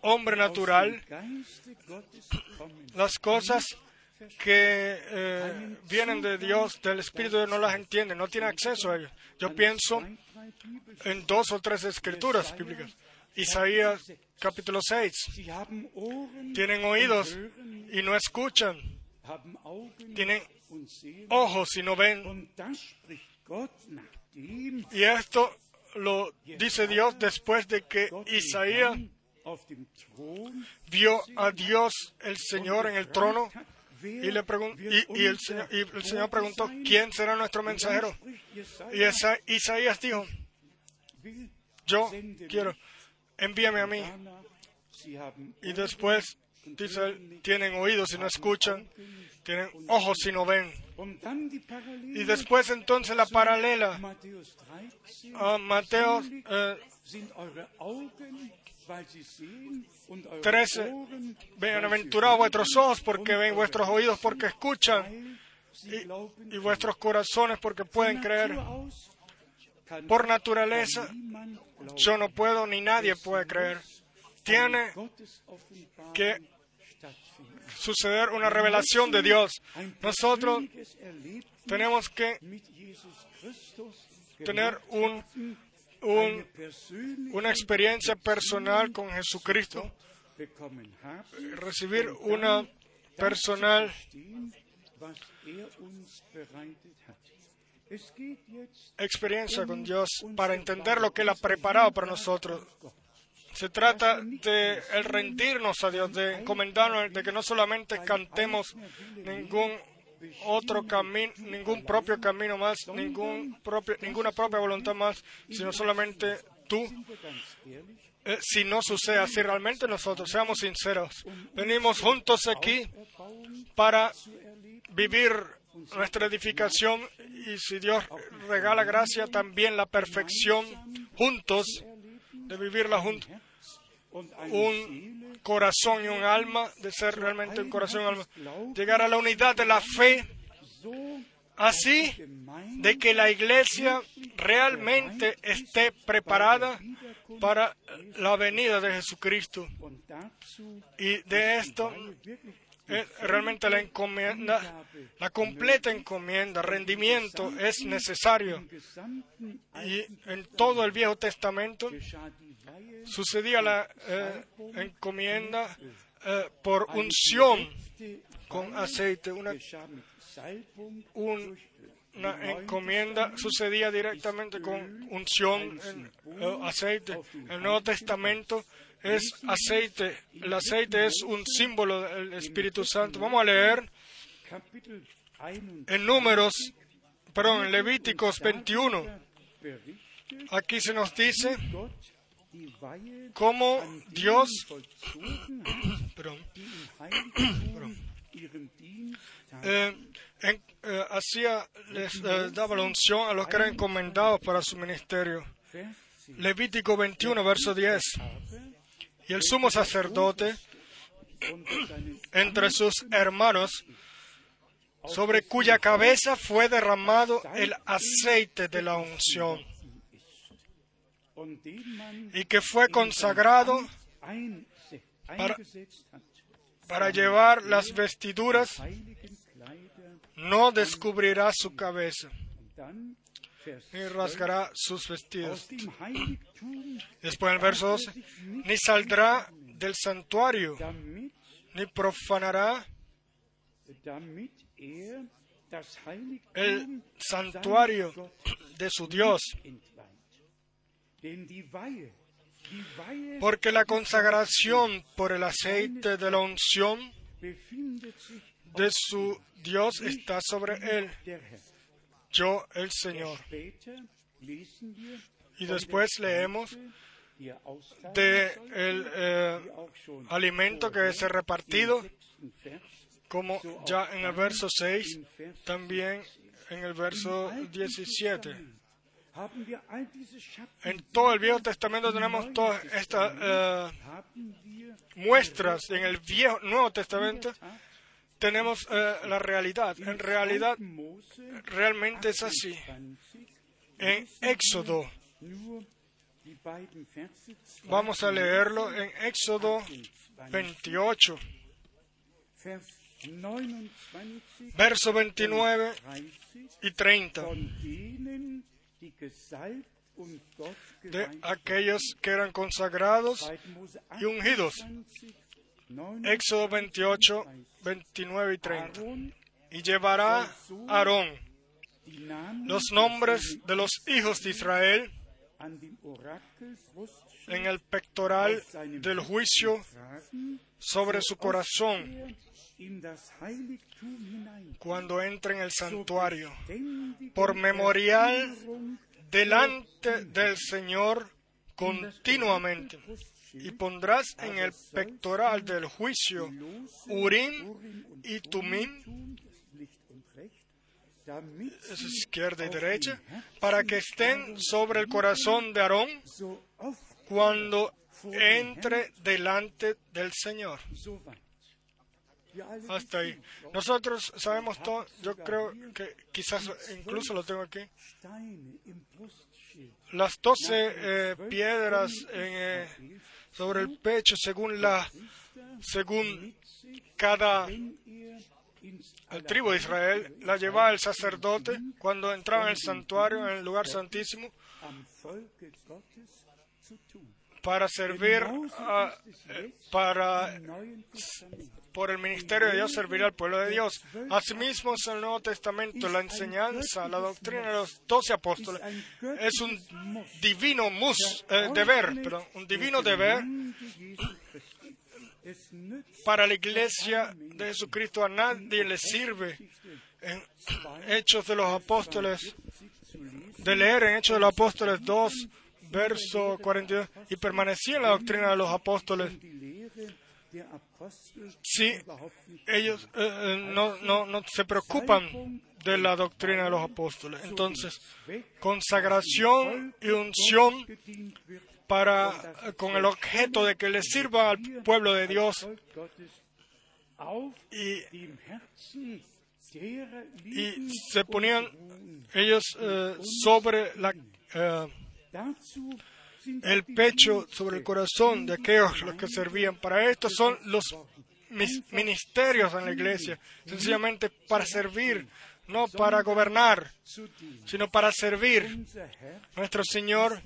hombre natural, las cosas que eh, vienen de Dios, del Espíritu, no las entiende, no tiene acceso a ellas. Yo pienso en dos o tres escrituras bíblicas. Isaías capítulo 6. Tienen oídos y no escuchan. Tienen ojos y no ven. Y esto lo dice Dios después de que Isaías vio a Dios el Señor en el trono y, le y, el Señor, y el Señor preguntó, ¿quién será nuestro mensajero? Y Isaías dijo, yo quiero, envíame a mí. Y después dice, tienen oídos y no escuchan, tienen ojos y no ven. Y después entonces la paralela a Mateo 13, eh, bienaventurados vuestros ojos porque ven, vuestros oídos porque escuchan y, y vuestros corazones porque pueden creer. Por naturaleza, yo no puedo ni nadie puede creer. Tiene que suceder una revelación de Dios. Nosotros tenemos que tener un, una experiencia personal con Jesucristo, recibir una personal experiencia con Dios para entender lo que Él ha preparado para nosotros. Se trata de el rendirnos a Dios, de encomendarnos, de que no solamente cantemos ningún otro camino, ningún propio camino más, ningún propio, ninguna propia voluntad más, sino solamente tú. Eh, si no sucede así realmente nosotros, seamos sinceros, venimos juntos aquí para vivir nuestra edificación y si Dios regala gracia, también la perfección juntos de vivirla juntos. Un corazón y un alma, de ser realmente un corazón y un alma. Llegar a la unidad de la fe, así de que la iglesia realmente esté preparada para la venida de Jesucristo. Y de esto realmente la encomienda, la completa encomienda, rendimiento es necesario. Y en todo el Viejo Testamento sucedía la eh, encomienda eh, por unción con aceite. Una, una encomienda sucedía directamente con unción en eh, aceite. El Nuevo Testamento es aceite. El aceite es un símbolo del Espíritu Santo. Vamos a leer en Números, perdón, Levíticos 21. Aquí se nos dice cómo Dios eh, eh, hacía, les eh, daba la unción a los que eran encomendados para su ministerio. Levítico 21, verso 10. Y el sumo sacerdote, entre sus hermanos, sobre cuya cabeza fue derramado el aceite de la unción, y que fue consagrado para, para llevar las vestiduras, no descubrirá su cabeza ni rasgará sus vestidos. Después en el verso 12, ni saldrá del santuario, ni profanará el santuario de su Dios. Porque la consagración por el aceite de la unción de su Dios está sobre él yo el Señor. Y después leemos de el eh, alimento que es repartido, como ya en el verso 6, también en el verso 17. En todo el Viejo Testamento tenemos todas estas eh, muestras. En el Viejo Nuevo Testamento tenemos eh, la realidad. En realidad, realmente es así. En Éxodo, vamos a leerlo en Éxodo 28, verso 29 y 30 de aquellos que eran consagrados y ungidos. Éxodo 28, 29 y 30. Y llevará Aarón los nombres de los hijos de Israel en el pectoral del juicio sobre su corazón cuando entre en el santuario, por memorial delante del Señor continuamente y pondrás en el pectoral del juicio Urim y Tumim, es izquierda y derecha, para que estén sobre el corazón de Aarón cuando entre delante del Señor. Hasta ahí. Nosotros sabemos todo, yo creo que quizás incluso lo tengo aquí, las doce eh, piedras en, eh, sobre el pecho según la según cada tribu de Israel la llevaba el sacerdote cuando entraba en el santuario en el lugar santísimo para servir para por el ministerio de Dios servir al pueblo de Dios. Asimismo, en el Nuevo Testamento, la enseñanza, la doctrina de los doce apóstoles es un divino mus, eh, deber, un divino deber para la iglesia de Jesucristo. A nadie le sirve en Hechos de los Apóstoles, de leer en Hechos de los Apóstoles 2, verso 42, y permanecía en la doctrina de los apóstoles si ellos eh, eh, no, no, no se preocupan de la doctrina de los apóstoles. Entonces, consagración y unción para, eh, con el objeto de que le sirva al pueblo de Dios y, y se ponían ellos sobre la, el pecho sobre el corazón de aquellos los que servían. Para esto son los ministerios en la iglesia, sencillamente para servir, no para gobernar, sino para servir. Nuestro Señor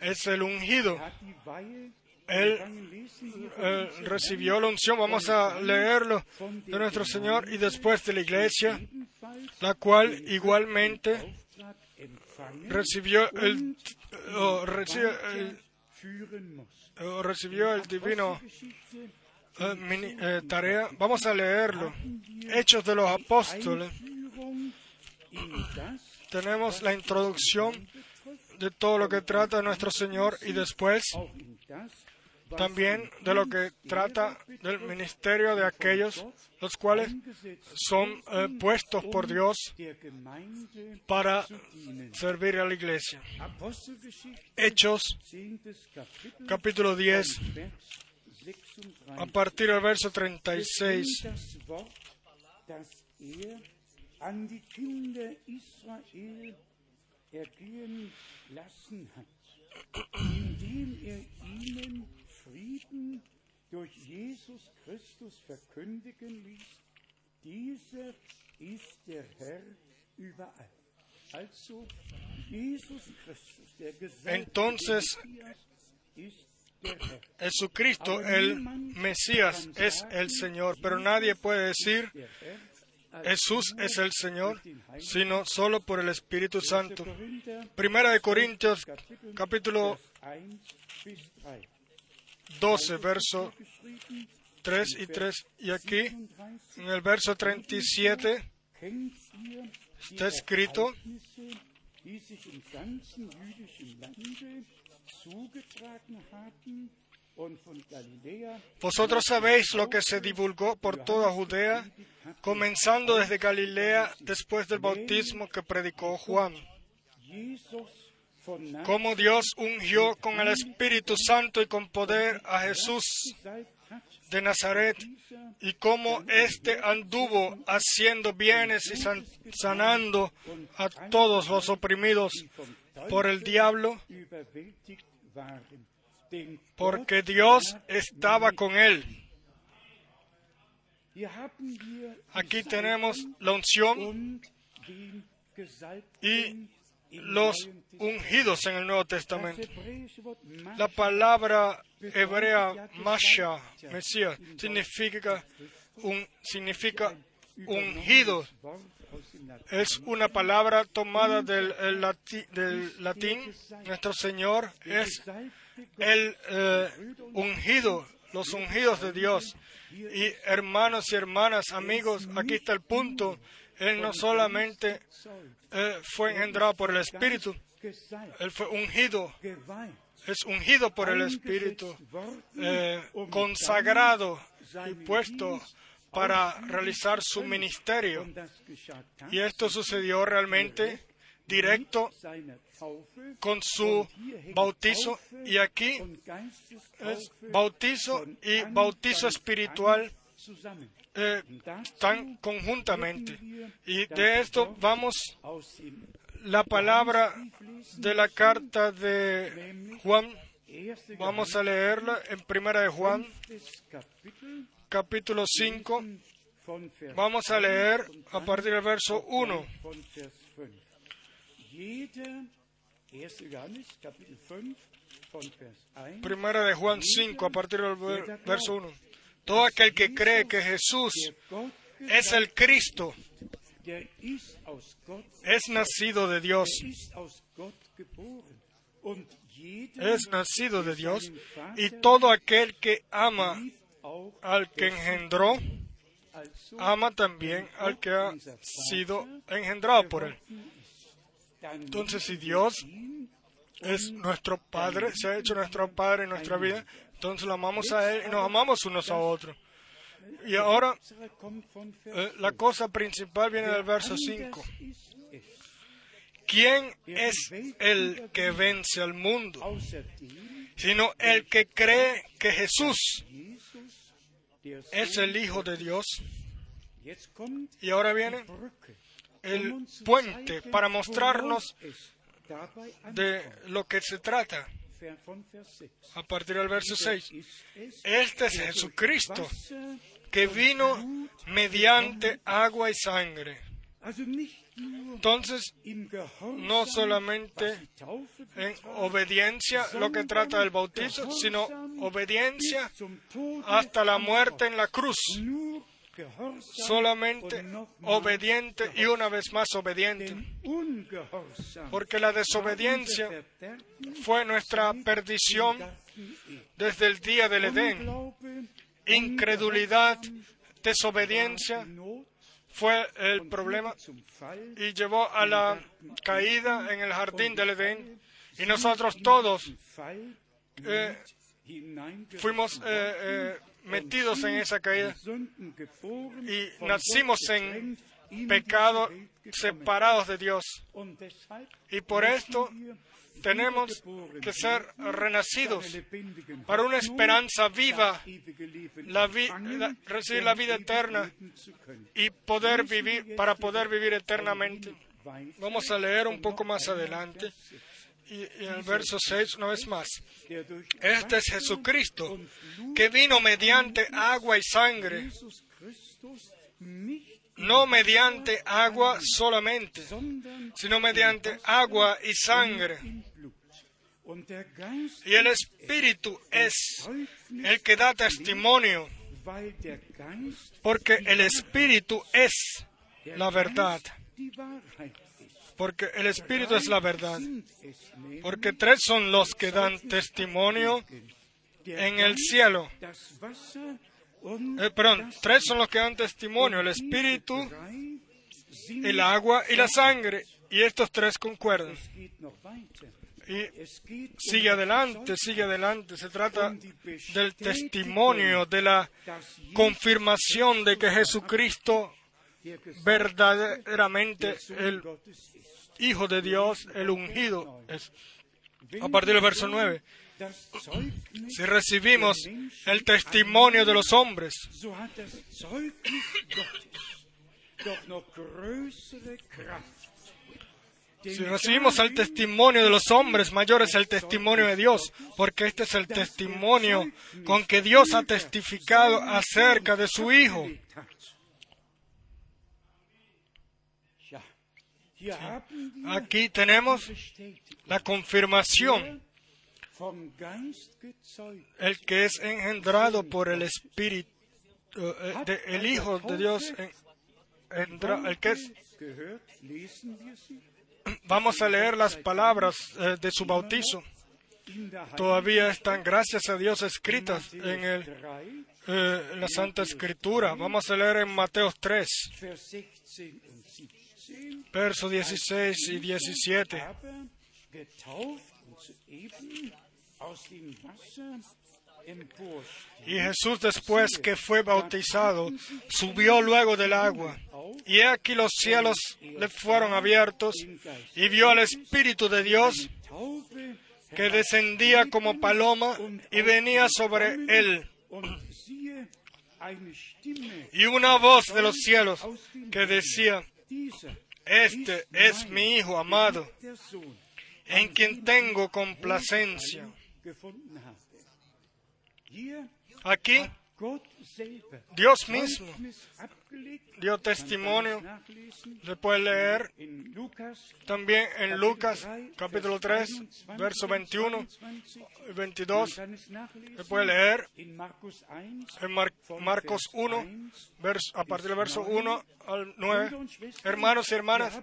es el ungido. Él, recibió la unción, vamos a leerlo, de nuestro Señor y después de la iglesia, la cual igualmente recibió el, recibió el divino eh, eh, tarea. Vamos a leerlo. Hechos de los Apóstoles. Tenemos la introducción de todo lo que trata nuestro Señor y después también de lo que trata del ministerio de aquellos los cuales son eh, puestos por Dios para servir a la iglesia. Hechos, capítulo 10, a partir del verso 36. Frieden durch Jesus Christus verkündigen ließ, dieser ist der Herr überall. Also Jesus Christus, der Entonces, Jesucristo, el Mesías, es el Señor, pero nadie puede decir Jesús es el Señor, sino solo por el Espíritu Santo. Primera de Corintios, capítulo 12, verso 3 y 3. Y aquí, en el verso 37, está escrito, vosotros sabéis lo que se divulgó por toda Judea, comenzando desde Galilea después del bautismo que predicó Juan cómo Dios ungió con el Espíritu Santo y con poder a Jesús de Nazaret y cómo éste anduvo haciendo bienes y sanando a todos los oprimidos por el diablo, porque Dios estaba con él. Aquí tenemos la unción y los ungidos en el Nuevo Testamento. La palabra hebrea Masha, Mesías, significa, un, significa ungido. Es una palabra tomada del, del latín. Nuestro Señor es el eh, ungido, los ungidos de Dios. Y hermanos y hermanas, amigos, aquí está el punto. Él no solamente eh, fue engendrado por el Espíritu, Él fue ungido, es ungido por el Espíritu, eh, consagrado y puesto para realizar su ministerio. Y esto sucedió realmente directo con su bautizo y aquí es bautizo y bautizo espiritual eh, están conjuntamente. Y de esto vamos la palabra de la carta de Juan. Vamos a leerla en Primera de Juan, capítulo 5. Vamos a leer a partir del verso 1. Primera de Juan 5, a partir del verso 1. Todo aquel que cree que Jesús es el Cristo, es nacido de Dios. Es nacido de Dios. Y todo aquel que ama al que engendró, ama también al que ha sido engendrado por él. Entonces, si Dios es nuestro Padre, se ha hecho nuestro Padre en nuestra vida, entonces lo amamos a Él y nos amamos unos a otros. Y ahora eh, la cosa principal viene del verso 5. ¿Quién es el que vence al mundo? Sino el que cree que Jesús es el Hijo de Dios. Y ahora viene el puente para mostrarnos de lo que se trata a partir del verso 6. Este es Jesucristo que vino mediante agua y sangre. Entonces, no solamente en obediencia lo que trata del bautizo, sino obediencia hasta la muerte en la cruz solamente obediente y una vez más obediente. Porque la desobediencia fue nuestra perdición desde el día del Edén. Incredulidad, desobediencia fue el problema y llevó a la caída en el jardín del Edén. Y nosotros todos eh, fuimos eh, eh, metidos en esa caída y nacimos en pecado separados de Dios. Y por esto tenemos que ser renacidos para una esperanza viva, la recibir la vida eterna y poder vivir, para poder vivir eternamente. Vamos a leer un poco más adelante. Y, en el verso 6, una vez más. Este es Jesucristo, que vino mediante agua y sangre, no mediante agua solamente, sino mediante agua y sangre. Y el Espíritu es el que da testimonio, porque el Espíritu es la verdad. Porque el Espíritu es la verdad. Porque tres son los que dan testimonio en el cielo. Eh, perdón, tres son los que dan testimonio, el Espíritu, el agua y la sangre. Y estos tres concuerdan. Y sigue adelante, sigue adelante. Se trata del testimonio, de la confirmación de que Jesucristo verdaderamente el Hijo de Dios, el ungido. A partir del verso 9. Si recibimos el testimonio de los hombres, si recibimos el testimonio de los hombres, mayor es el testimonio de Dios, porque este es el testimonio con que Dios ha testificado acerca de su Hijo. Aquí tenemos la confirmación, el que es engendrado por el Espíritu, eh, el Hijo de Dios, el que es Vamos a leer las palabras eh, de su bautizo. Todavía están, gracias a Dios, escritas en, el, eh, la Santa Escritura. Vamos a leer en Mateo 3, versos 16 y 17. Y Jesús después que fue bautizado, subió luego del agua. Y aquí los cielos le fueron abiertos y vio al Espíritu de Dios que descendía como paloma y venía sobre él. Y una voz de los cielos que decía, este es mi Hijo amado, en quien tengo complacencia. Aquí Dios mismo dio testimonio. Se puede leer también en Lucas capítulo 3, verso 21 y 22. Se puede leer en Marcos 1, a partir del verso 1 al 9. Hermanos y hermanas,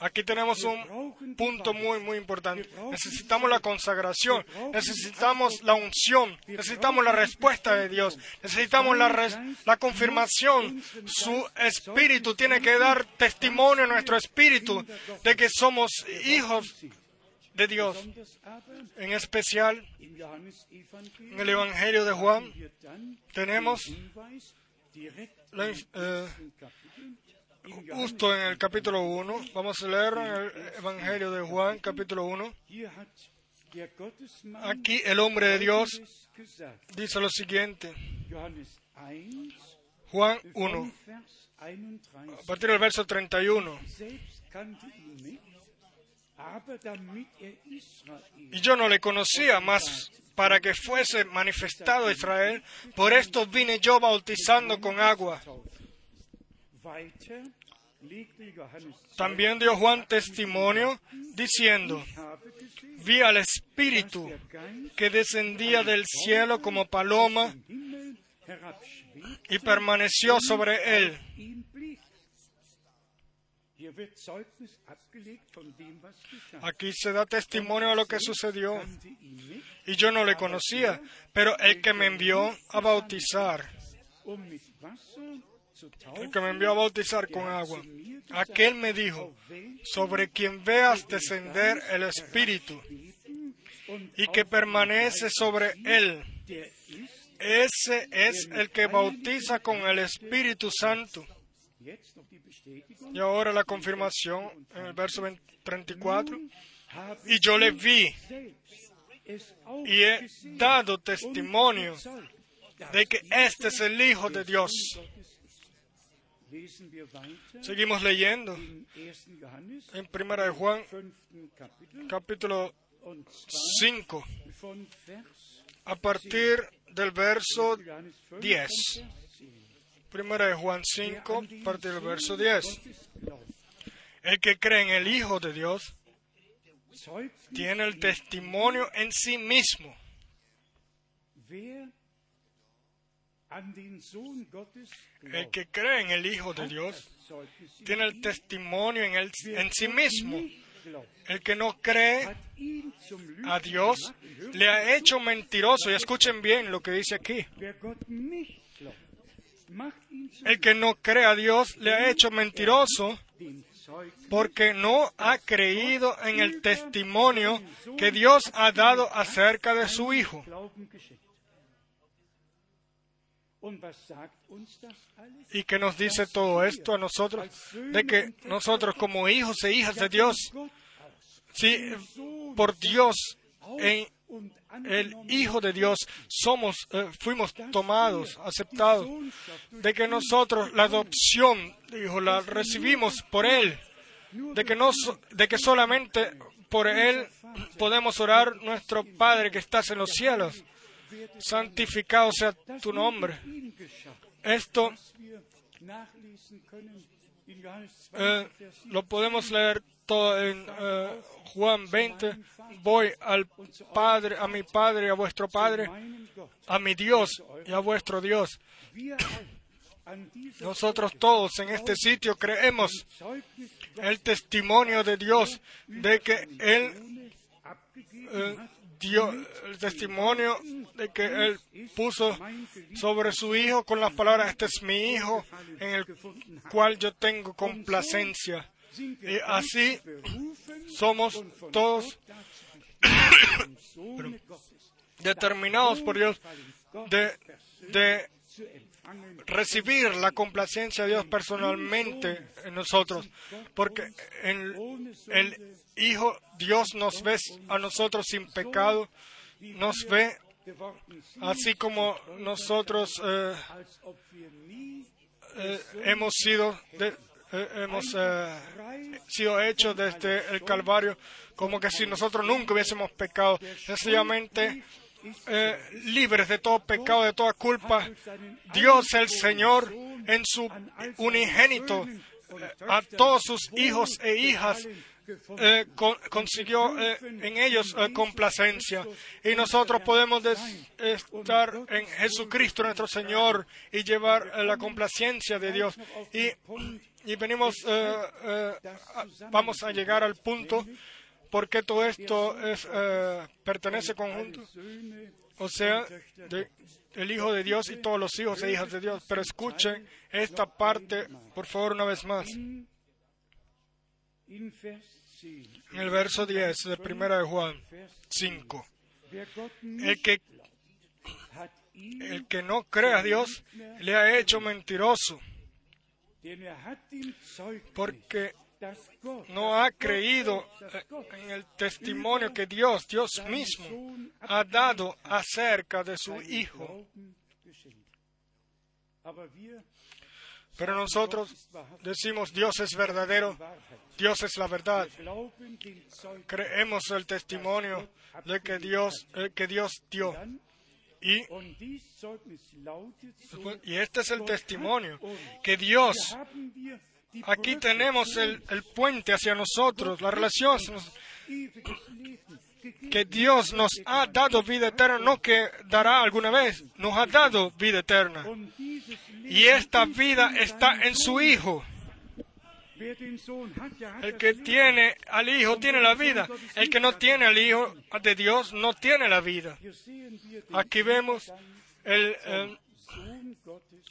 aquí tenemos un punto muy, muy importante. Necesitamos la consagración, necesitamos la unción, necesitamos la respuesta de Dios, necesitamos la, la confirmación. Su espíritu tiene que dar testimonio a nuestro espíritu de que somos hijos de Dios. En especial, en el Evangelio de Juan, tenemos eh, justo en el capítulo 1, vamos a leer el Evangelio de Juan, capítulo 1. Aquí el hombre de Dios dice lo siguiente. Juan 1, a partir del verso 31. Y yo no le conocía más para que fuese manifestado Israel, por esto vine yo bautizando con agua. También dio Juan testimonio diciendo, vi al Espíritu que descendía del cielo como paloma y permaneció sobre él. Aquí se da testimonio de lo que sucedió. Y yo no le conocía, pero el que me envió a bautizar el que me envió a bautizar con agua. Aquel me dijo, sobre quien veas descender el Espíritu y que permanece sobre él, ese es el que bautiza con el Espíritu Santo. Y ahora la confirmación en el verso 34. Y yo le vi y he dado testimonio de que este es el Hijo de Dios. Seguimos leyendo en Primera de Juan, capítulo 5, a partir del verso 10. Primera de Juan 5, a partir del verso 10. El que cree en el Hijo de Dios tiene el testimonio en sí mismo. El que cree en el Hijo de Dios tiene el testimonio en, el, en sí mismo. El que no cree a Dios le ha hecho mentiroso. Y escuchen bien lo que dice aquí. El que no cree a Dios le ha hecho mentiroso porque no ha creído en el testimonio que Dios ha dado acerca de su Hijo. ¿Y qué nos dice todo esto a nosotros? De que nosotros como hijos e hijas de Dios, si por Dios, en el Hijo de Dios, somos, eh, fuimos tomados, aceptados, de que nosotros la adopción, dijo, la recibimos por Él, de que, no, de que solamente por Él podemos orar nuestro Padre que estás en los cielos santificado sea tu nombre. Esto eh, lo podemos leer todo en eh, Juan 20. Voy al Padre, a mi Padre a vuestro Padre, a mi Dios y a vuestro Dios. Nosotros todos en este sitio creemos el testimonio de Dios de que Él eh, dio el testimonio de que Él puso sobre su Hijo con las palabras, este es mi Hijo en el cual yo tengo complacencia. Y así somos todos determinados por Dios de, de recibir la complacencia de Dios personalmente en nosotros, porque en el Hijo Dios nos ve a nosotros sin pecado, nos ve así como nosotros eh, eh, hemos sido eh, hemos sido hechos desde el Calvario, como que si nosotros nunca hubiésemos pecado, sencillamente libres de todo pecado, de toda culpa. Dios el Señor en su unigénito a todos sus hijos e hijas eh, consiguió eh, en ellos eh, complacencia. Y nosotros podemos estar en Jesucristo nuestro Señor y llevar la complacencia de Dios. Y, y venimos, vamos a llegar al punto porque todo esto es, pertenece conjunto. O sea, el Hijo de Dios y todos los hijos e hijas de Dios. Pero escuchen esta parte, por favor, una vez más. En el verso 10 de Primera de Juan 5, el que, el que no cree a Dios le ha hecho mentiroso, porque no ha creído en el testimonio que Dios, Dios mismo, ha dado acerca de su Hijo. Pero nosotros decimos Dios es verdadero, Dios es la verdad. Creemos el testimonio de que Dios, eh, que Dios dio. Y, y este es el testimonio, que Dios, aquí tenemos el, puente hacia nosotros, la relación, que Dios nos ha dado vida eterna, no que dará alguna vez, nos ha dado vida eterna. Y esta vida está en su Hijo. El que tiene al Hijo tiene la vida. El que no tiene al Hijo de Dios no tiene la vida. Aquí vemos el,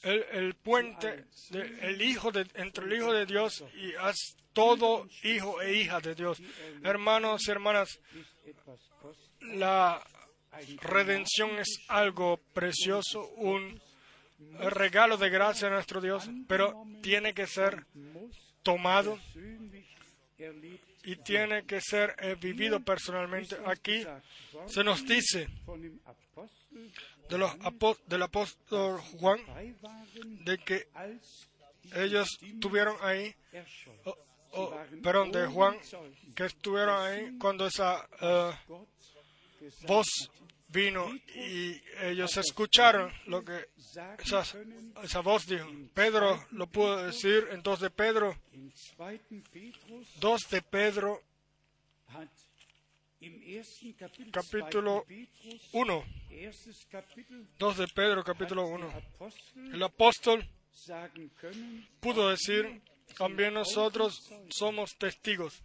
el puente, de, el hijo de, entre el Hijo de Dios y haz todo hijo e hija de Dios. Hermanos y hermanas, la redención es algo precioso, un regalo de gracia a nuestro Dios, pero tiene que ser tomado y tiene que ser eh, vivido personalmente. Aquí se nos dice de los del apóstol Juan de que ellos estuvieron ahí, perdón, de Juan, que estuvieron ahí cuando esa uh, voz vino y ellos escucharon lo que esa, esa, voz dijo. Pedro lo pudo decir, de Pedro, dos de Pedro, capítulo 1, dos de Pedro, capítulo 1. El apóstol pudo decir, también nosotros somos testigos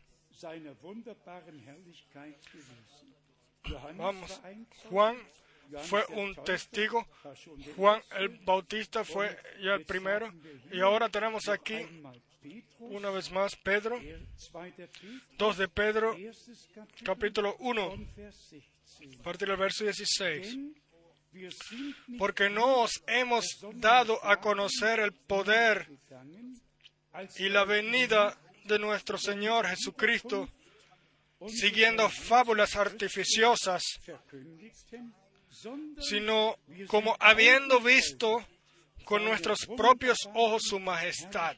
Vamos, Juan fue un testigo, Juan el Bautista fue ya el primero, y ahora tenemos aquí una vez más Pedro, 2 de Pedro, capítulo 1, a partir del verso 16. Porque no os hemos dado a conocer el poder y la venida de nuestro Señor Jesucristo siguiendo fábulas artificiosas, sino como habiendo visto con nuestros propios ojos su majestad.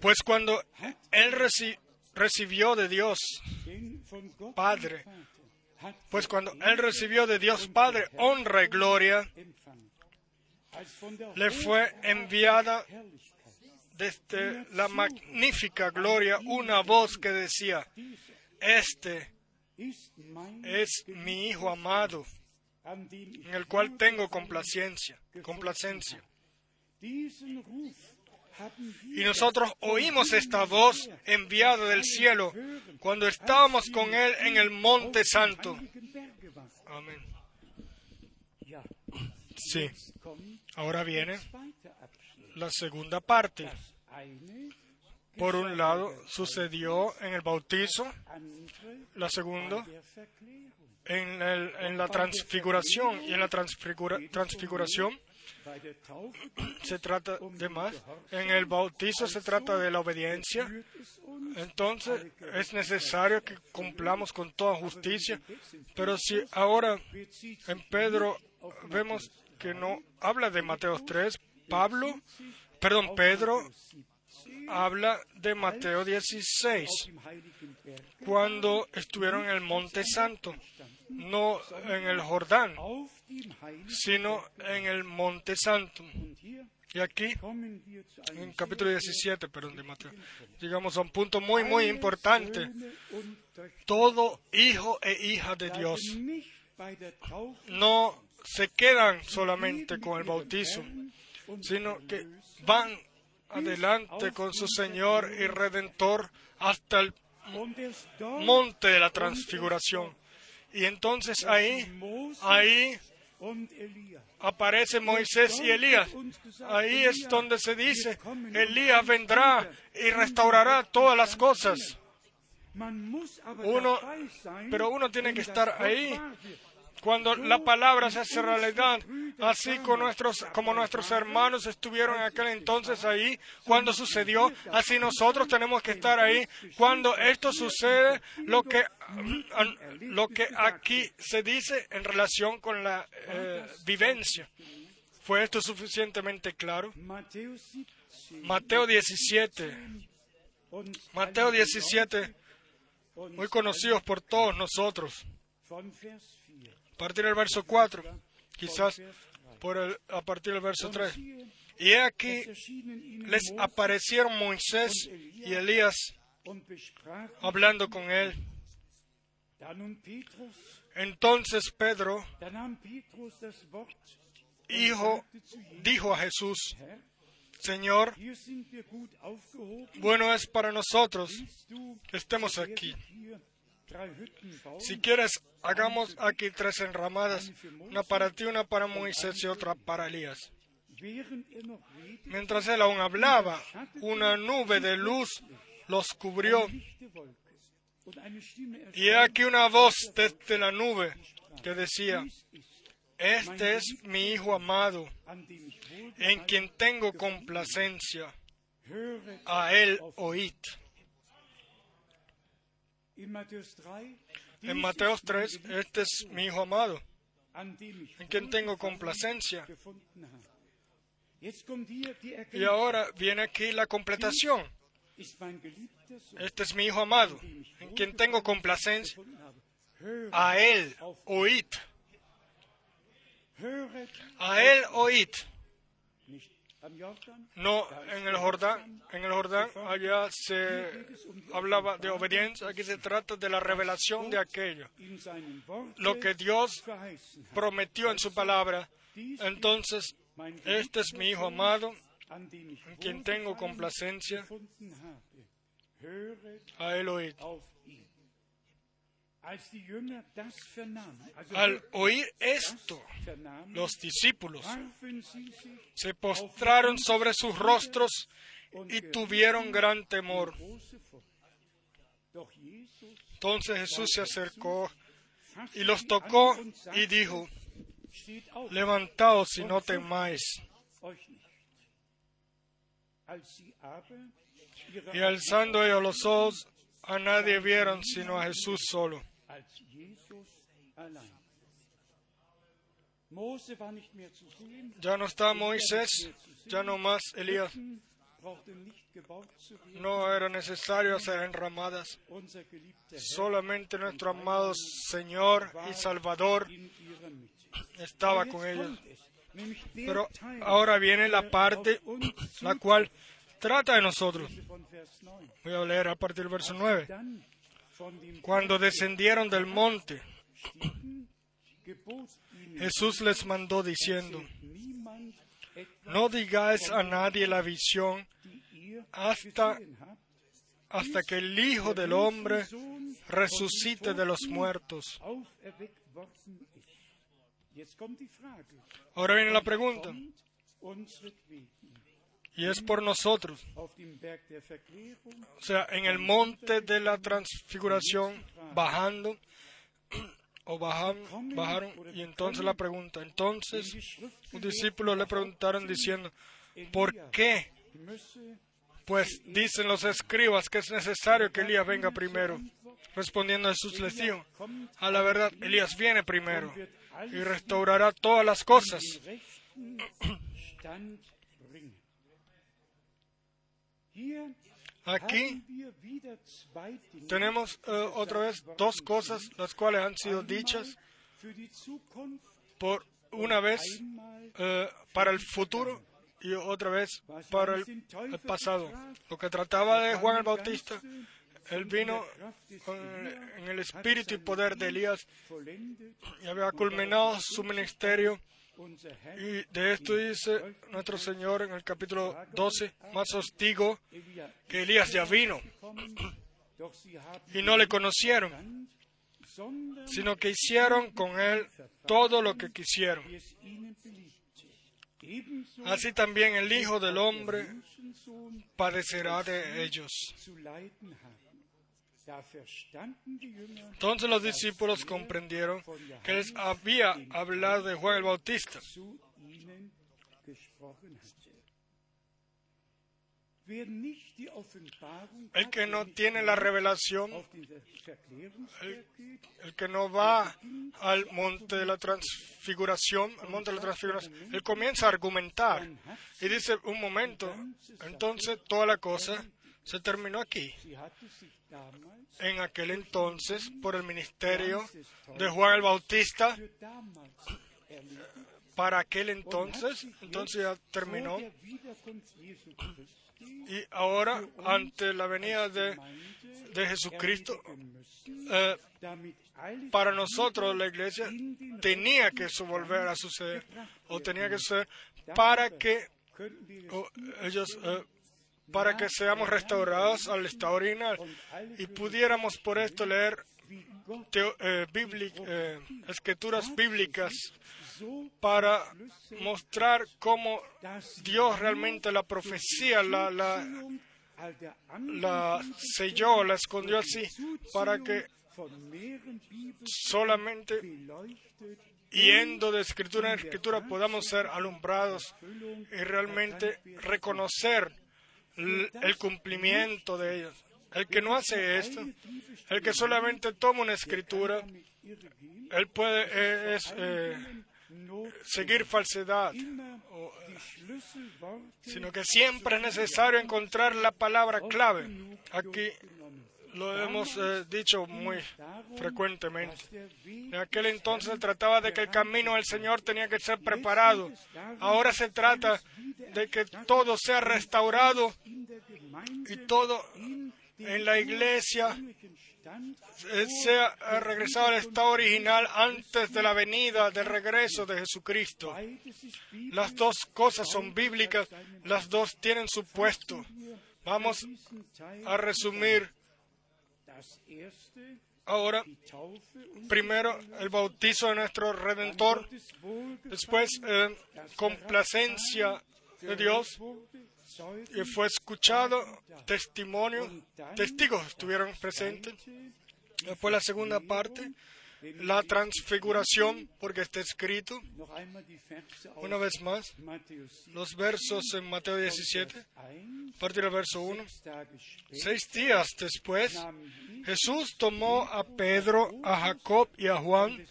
Pues cuando él recibió de Dios Padre, pues cuando él recibió de Dios Padre honra y gloria, le fue enviada desde la magnífica gloria una voz que decía, este es mi Hijo amado, en el cual tengo complacencia, complacencia. Y nosotros oímos esta voz enviada del cielo cuando estábamos con Él en el Monte Santo. Amén. Sí. Ahora viene la segunda parte. Por un lado, sucedió en el bautizo, la segunda, en, en la transfiguración, y en la transfiguración se trata de más. En el bautizo se trata de la obediencia. Entonces es necesario que cumplamos con toda justicia. Pero si ahora en Pedro vemos que no habla de Mateo 3, Pablo, perdón, Pedro habla de Mateo 16, cuando estuvieron en el Monte Santo, no en el Jordán, sino en el Monte Santo. Y aquí, en capítulo 17, perdón, de Mateo, llegamos a un punto muy, muy importante. Todo hijo e hija de Dios no se quedan solamente con el bautizo, sino que van adelante con su Señor y Redentor hasta el monte de la transfiguración. Y entonces ahí, ahí aparece Moisés y Elías. Ahí es donde se dice, Elías vendrá y restaurará todas las cosas. Uno, pero uno tiene que estar ahí cuando la palabra se hace realidad, así con nuestros, como nuestros hermanos estuvieron en aquel entonces ahí, cuando sucedió, así nosotros tenemos que estar ahí. Cuando esto sucede, lo que, lo que aquí se dice en relación con la eh, vivencia. ¿Fue esto suficientemente claro? Mateo 17. Mateo 17, muy conocidos por todos nosotros a partir del verso 4, quizás por a partir del verso 3. Y aquí les aparecieron Moisés y Elías hablando con él. Entonces Pedro hijo, dijo a Jesús, Señor, bueno es para nosotros que estemos aquí. Si quieres, hagamos aquí tres enramadas, una para ti, una para Moisés y otra para Elías. Mientras él aún hablaba, una nube de luz los cubrió. Y aquí una voz desde la nube que decía, este es mi Hijo amado, en quien tengo complacencia. A él oíd. En Mateo 3, este es mi Hijo amado, en quien tengo complacencia. Y ahora viene aquí la completación. Este es mi Hijo amado, en quien tengo complacencia. A Él oíd. A Él oíd. No en el Jordán, en el Jordán allá se hablaba de obediencia, aquí se trata de la revelación de aquello, lo que Dios prometió en su palabra. Entonces, este es mi Hijo amado, en quien tengo complacencia, a él. Al oír esto, los discípulos se postraron sobre sus rostros y tuvieron gran temor. Entonces Jesús se acercó y los tocó y dijo, levantaos y no temáis. Y alzando ellos los ojos, a nadie vieron sino a Jesús solo. Ya no está Moisés, ya no más Elías. No era necesario hacer enramadas. Solamente nuestro amado Señor y Salvador estaba con ellos. Pero ahora viene la parte la cual trata de nosotros. Voy a leer a partir del verso 9. Cuando descendieron del monte, Jesús les mandó diciendo, no digáis a nadie la visión hasta, hasta que el Hijo del Hombre resucite de los muertos. Ahora viene la pregunta. Y es por nosotros. O sea, en el monte de la transfiguración, bajando, o bajaron, bajaron, y entonces la pregunta. Entonces, un discípulo le preguntaron diciendo, ¿por qué? Pues dicen los escribas que es necesario que Elías venga primero. Respondiendo Jesús les dijo, a la verdad, Elías viene primero y restaurará todas las cosas. Aquí tenemos eh, otra vez dos cosas las cuales han sido dichas por una vez eh, para el futuro y otra vez para el, pasado. Lo que trataba de Juan el Bautista, él vino en el espíritu y poder de Elías y había culminado su ministerio y de esto dice nuestro Señor en el capítulo 12, más os digo que Elías ya vino y no le conocieron, sino que hicieron con él todo lo que quisieron. Así también el Hijo del Hombre padecerá de ellos. Entonces los discípulos comprendieron que les había hablado de Juan el Bautista. El que no tiene la revelación, el, que no va al monte de la transfiguración, al monte de la transfiguración, él comienza a argumentar y dice, un momento, entonces toda la cosa se terminó aquí. En aquel entonces, por el ministerio de Juan el Bautista, para aquel entonces, entonces ya terminó. Y ahora, ante la venida de, de Jesucristo, eh, para nosotros la iglesia tenía que volver a suceder, o tenía que suceder para que ellos eh, para que seamos restaurados al estado original. Y pudiéramos por esto leer eh, eh, escrituras bíblicas para mostrar cómo Dios realmente la profecía la, la, la selló, la escondió así, para que solamente yendo de escritura en escritura podamos ser alumbrados y realmente reconocer el cumplimiento de ellos. El que no hace esto, el que solamente toma una escritura, él puede eh, es, eh, seguir falsedad, sino que siempre es necesario encontrar la palabra clave. Aquí lo hemos eh, dicho muy frecuentemente. En aquel entonces se trataba de que el camino del Señor tenía que ser preparado. Ahora se trata de que todo sea restaurado y todo en la iglesia sea regresado al estado original antes de la venida del regreso de Jesucristo. Las dos cosas son bíblicas, las dos tienen su puesto. Vamos a resumir Ahora, primero el bautizo de nuestro Redentor, después eh, complacencia de Dios, y fue escuchado testimonio, testigos estuvieron presentes. Después la segunda parte, la transfiguración, porque está escrito. Una vez más, los versos en Mateo 17, a partir del verso 1. Seis días después, Jesús tomó a Pedro, a Jacob y a Juan,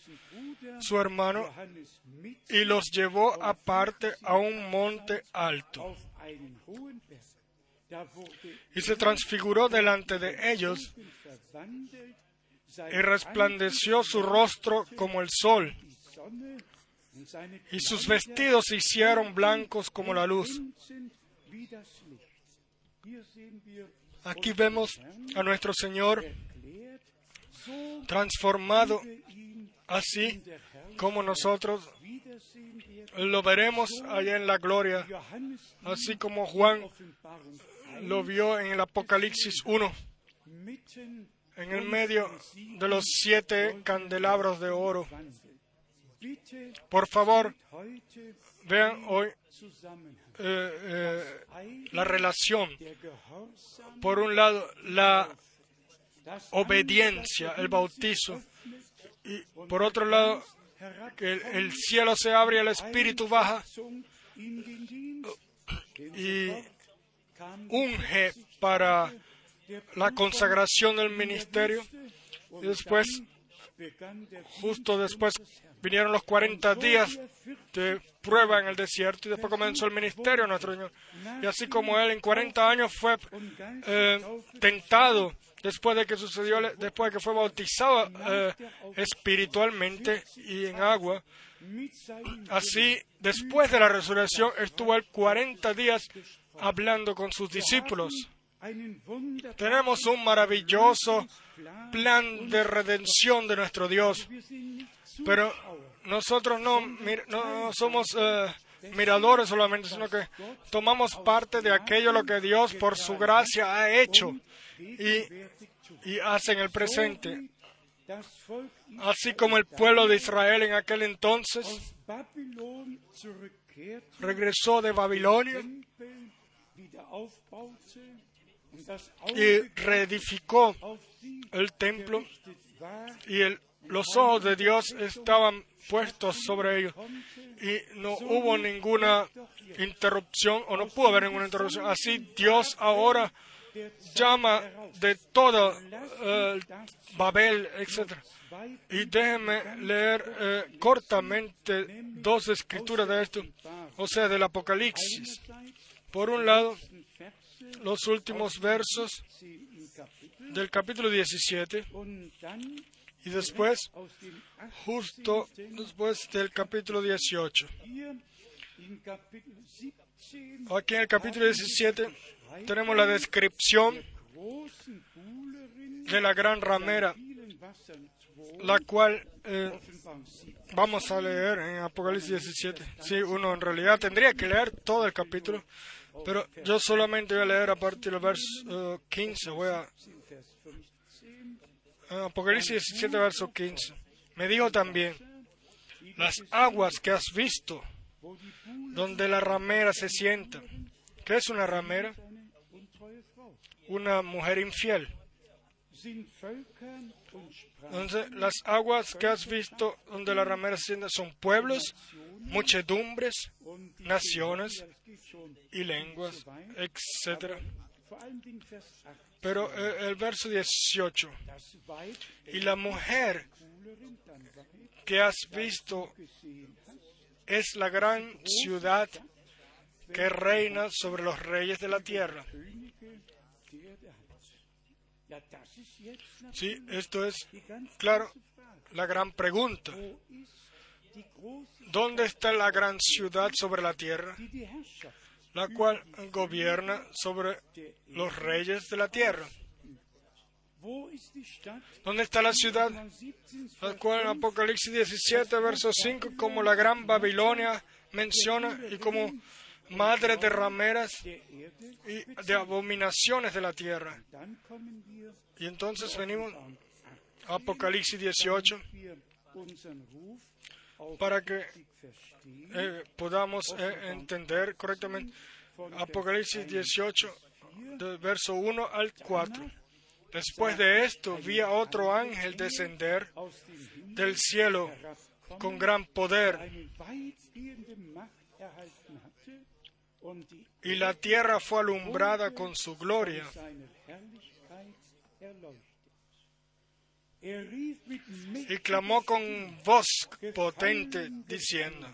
su hermano, y los llevó aparte a un monte alto. Y se transfiguró delante de ellos y resplandeció su rostro como el sol, y sus vestidos se hicieron blancos como la luz. Aquí vemos a nuestro Señor transformado así como nosotros lo veremos allá en la gloria, así como Juan lo vio en el Apocalipsis 1 en el medio de los siete candelabros de oro. Por favor, vean hoy eh, eh, la relación. Por un lado, la obediencia, el bautizo, y por otro lado, que el, cielo se abre y el Espíritu baja y unge para la consagración del ministerio y después, justo después, vinieron los 40 días de prueba en el desierto y después comenzó el ministerio nuestro Señor. Y así como Él en 40 años fue eh, tentado después de que sucedió, después de que fue bautizado eh, espiritualmente y en agua, así después de la resurrección estuvo él 40 días hablando con sus discípulos. Tenemos un maravilloso plan de redención de nuestro Dios, pero nosotros no, somos eh, miradores solamente, sino que tomamos parte de aquello lo que Dios por su gracia ha hecho y, y hace en el presente. Así como el pueblo de Israel en aquel entonces regresó de Babilonia y reedificó el templo y los ojos de Dios estaban puestos sobre ellos y no hubo ninguna interrupción o no pudo haber ninguna interrupción. Así Dios ahora llama de todo eh, Babel, etc. Y déjenme leer eh, cortamente dos escrituras de esto, o sea, del Apocalipsis. Por un lado, los últimos versos del capítulo 17 y después, justo después del capítulo 18. Aquí en el capítulo 17 tenemos la descripción de la gran ramera, la cual eh, vamos a leer en Apocalipsis 17. Sí, uno en realidad tendría que leer todo el capítulo, pero yo solamente voy a leer a partir del verso 15. Eh, voy a Apocalipsis 17, verso 15. Me dijo también, las aguas que has visto, donde la ramera se sienta. ¿Qué es una ramera? Una mujer infiel. Entonces, las aguas que has visto donde la ramera se sienta son pueblos, muchedumbres, naciones y lenguas, etc. Pero eh, el verso 18, y la mujer que has visto es la gran ciudad que reina sobre los reyes de la tierra. Sí, esto es, claro, la gran pregunta. ¿Dónde está la gran ciudad sobre la tierra? La cual gobierna sobre los reyes de la tierra. ¿Dónde está la ciudad? La cual en Apocalipsis 17, verso 5, como la gran Babilonia menciona y como madre de rameras y de abominaciones de la tierra. Y entonces venimos a Apocalipsis 18 para que eh, podamos eh, entender correctamente Apocalipsis 18, del verso 1 al 4. Después de esto vi a otro ángel descender del cielo con gran poder y la tierra fue alumbrada con su gloria. Y clamó con voz potente diciendo,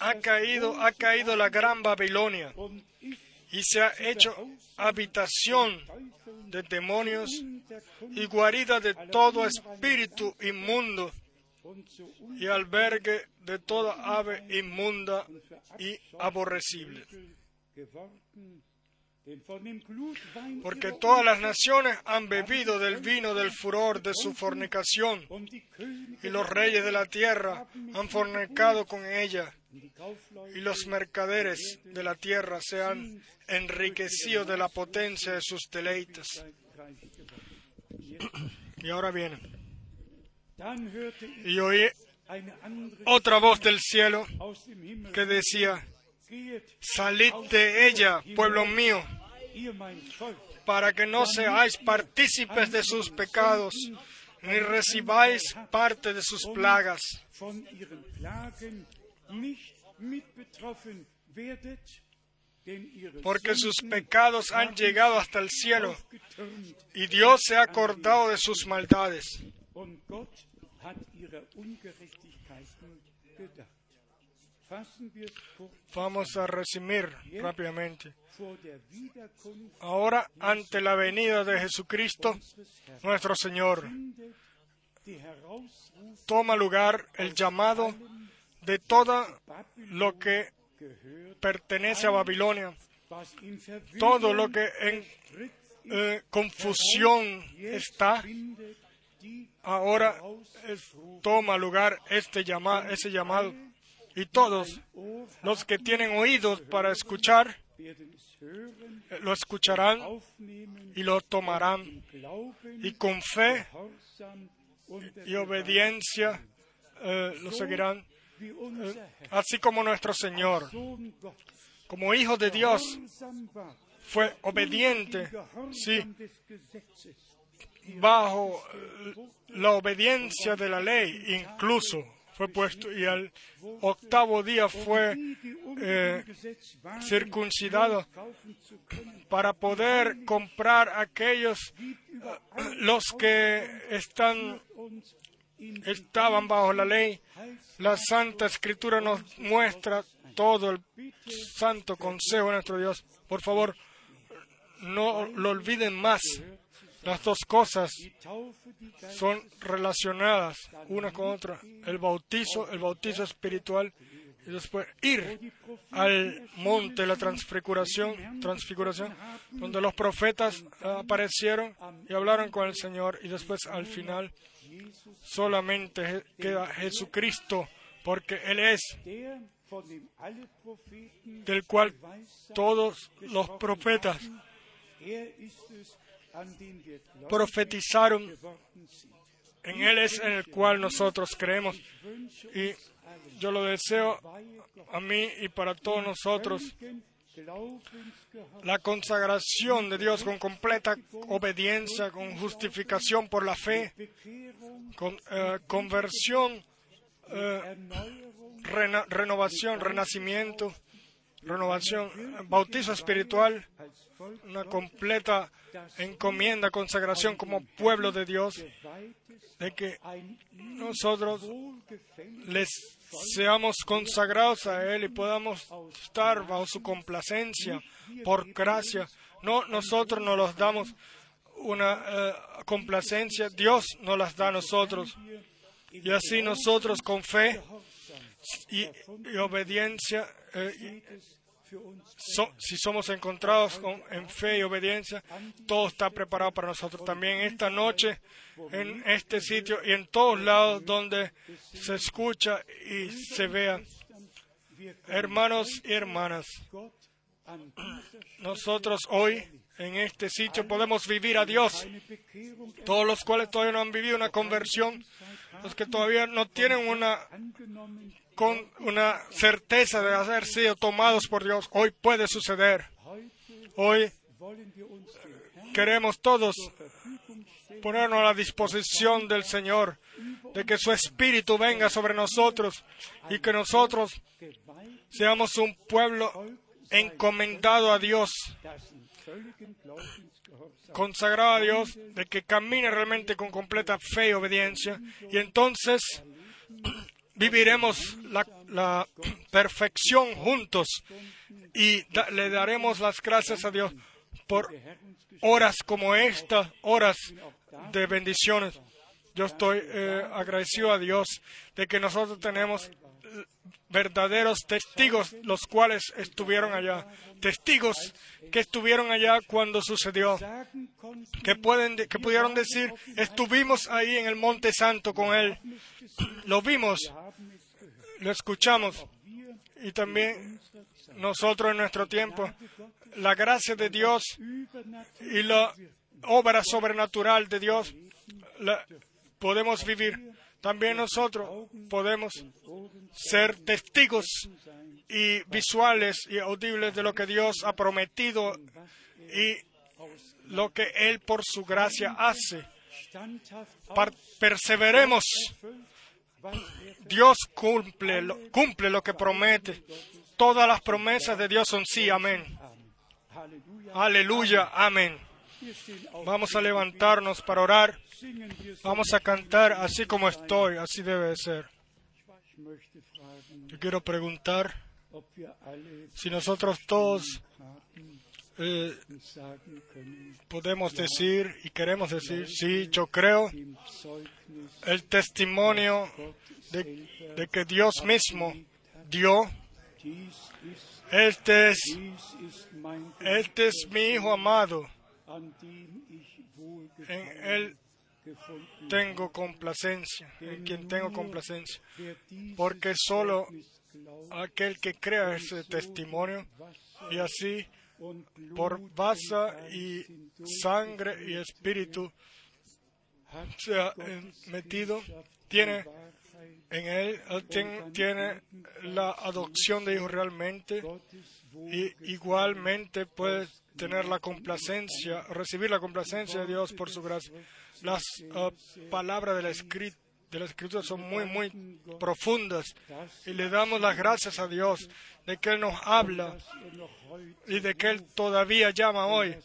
ha caído, ha caído la gran Babilonia y se ha hecho habitación de demonios y guarida de todo espíritu inmundo y albergue de toda ave inmunda y aborrecible. Porque todas las naciones han bebido del vino del furor de su fornicación, y los reyes de la tierra han fornicado con ella, y los mercaderes de la tierra se han enriquecido de la potencia de sus deleites. Y ahora viene. Y oí otra voz del cielo que decía, salid de ella, pueblo mío, para que no seáis partícipes de sus pecados, ni recibáis parte de sus plagas. Porque sus pecados han llegado hasta el cielo y Dios se ha acordado de sus maldades. Vamos a resumir rápidamente. Ahora, ante la venida de Jesucristo, nuestro Señor, toma lugar el llamado de todo lo que pertenece a Babilonia, todo lo que en eh, confusión está, ahora toma lugar este llama, ese llamado y todos los que tienen oídos para escuchar lo escucharán y lo tomarán. Y con fe y obediencia eh, lo seguirán, eh, así como nuestro Señor, como hijo de Dios, fue obediente, sí, bajo eh, la obediencia de la ley, incluso fue puesto y al octavo día fue eh, circuncidado para poder comprar aquellos eh, los que están estaban bajo la ley. La Santa Escritura nos muestra todo el santo consejo de nuestro Dios. Por favor, no lo olviden más. Las dos cosas son relacionadas una con otra. El bautizo, el bautizo espiritual y después ir al monte la transfiguración, transfiguración, donde los profetas aparecieron y hablaron con el Señor y después al final solamente queda Jesucristo porque Él es del cual todos los profetas profetizaron. En Él es en el cual nosotros creemos. Y yo lo deseo a mí y para todos nosotros la consagración de Dios con completa obediencia, con justificación por la fe, con eh, conversión, eh, renovación, renacimiento, renovación, bautizo espiritual, una completa encomienda, consagración como pueblo de Dios, de que nosotros les seamos consagrados a Él y podamos estar bajo su complacencia por gracia. No nosotros nos los damos una eh, complacencia, Dios nos las da a nosotros. Y así nosotros con fe y, obediencia, eh, si somos encontrados en fe y obediencia, todo está preparado para nosotros. También esta noche, en este sitio y en todos lados donde se escucha y se vea. Hermanos y hermanas, nosotros hoy en este sitio podemos vivir a Dios. Todos los cuales todavía no han vivido una conversión, los que todavía no tienen una con una certeza de haber sido tomados por Dios. Hoy puede suceder. Hoy queremos todos ponernos a la disposición del Señor, de que su Espíritu venga sobre nosotros y que nosotros seamos un pueblo encomendado a Dios, consagrado a Dios, de que camine realmente con completa fe y obediencia. Y entonces viviremos la, perfección juntos y le daremos las gracias a Dios por horas como esta, horas de bendiciones. Yo estoy eh, agradecido a Dios de que nosotros tenemos verdaderos testigos, los cuales estuvieron allá, testigos que estuvieron allá cuando sucedió, que, pueden, que pudieron decir, estuvimos ahí en el Monte Santo con Él, lo vimos, lo escuchamos, y también nosotros en nuestro tiempo, la gracia de Dios y la obra sobrenatural de Dios podemos vivir también nosotros podemos ser testigos y visuales y audibles de lo que Dios ha prometido y lo que Él por su gracia hace. perseveremos. Dios cumple, cumple lo que promete. Todas las promesas de Dios son sí, amén. Aleluya, amén. Vamos a levantarnos para orar. Vamos a cantar así como estoy, así debe ser. Yo quiero preguntar si nosotros todos eh, podemos decir y queremos decir, sí, yo creo el testimonio de, de que Dios mismo dio. Este es, este es mi Hijo amado. En Él tengo complacencia, en quien tengo complacencia, porque solo aquel que crea ese testimonio y así por basa y sangre y espíritu se ha metido, tiene en él, tiene la adopción de hijo realmente y igualmente puede tener la complacencia, recibir la complacencia de Dios por su gracia. Las uh, palabras de la, de la Escritura son muy, muy profundas y le damos las gracias a Dios de que Él nos habla y de que Él todavía llama hoy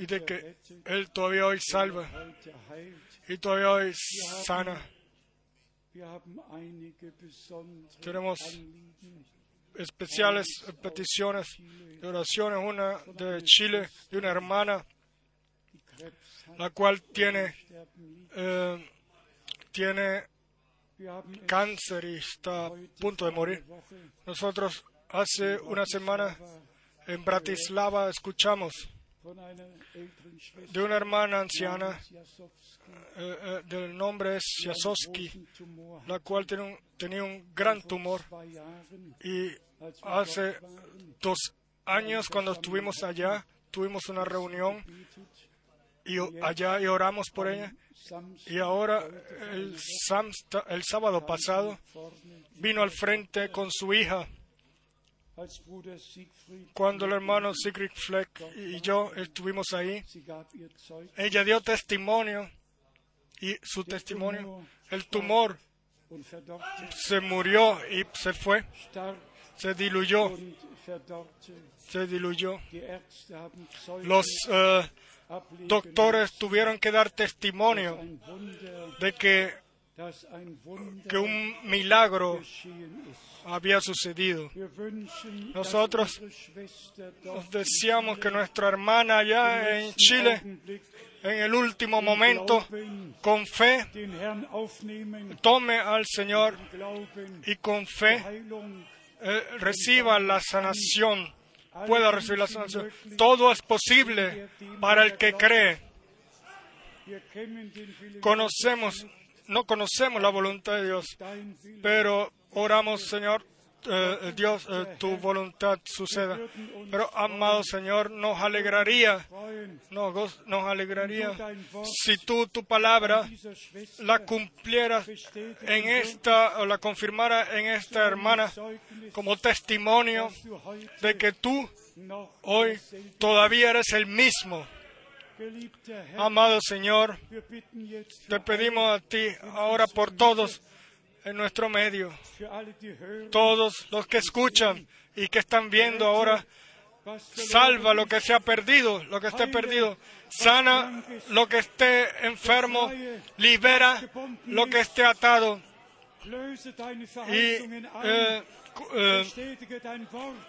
y de que Él todavía hoy salva y todavía hoy sana. Tenemos especiales peticiones de oraciones, una de Chile, de una hermana, la cual tiene, eh, tiene cáncer y está a punto de morir. Nosotros hace una semana en Bratislava escuchamos de una hermana anciana, eh, eh, del nombre es Yasowski, la cual tenía un gran tumor y hace dos años cuando estuvimos allá tuvimos una reunión y allá y oramos por ella. Y ahora, el, el sábado pasado, vino al frente con su hija. Cuando el hermano Sigrid Fleck y yo estuvimos ahí, ella dio testimonio y su testimonio, el tumor se murió y se fue, se diluyó, se diluyó. Los doctores tuvieron que dar testimonio de que, que un milagro había sucedido. Nosotros nos deseamos que nuestra hermana allá en Chile, en el último momento, con fe, tome al Señor y con fe eh, reciba la sanación, pueda recibir la sanación. Todo es posible para el que cree. Conocemos, no conocemos la voluntad de Dios, pero oramos, Señor, eh, Dios, eh, tu voluntad suceda. Pero, amado Señor, nos alegraría, nos, nos alegraría si tú tu palabra la cumplieras en esta, o la confirmara en esta hermana como testimonio de que tú hoy todavía eres el mismo. Amado Señor, te pedimos a ti ahora por todos en nuestro medio. Todos los que escuchan y que están viendo ahora, salva lo que se ha perdido, lo que esté perdido. Sana lo que esté enfermo, libera lo que esté atado. Y eh, eh,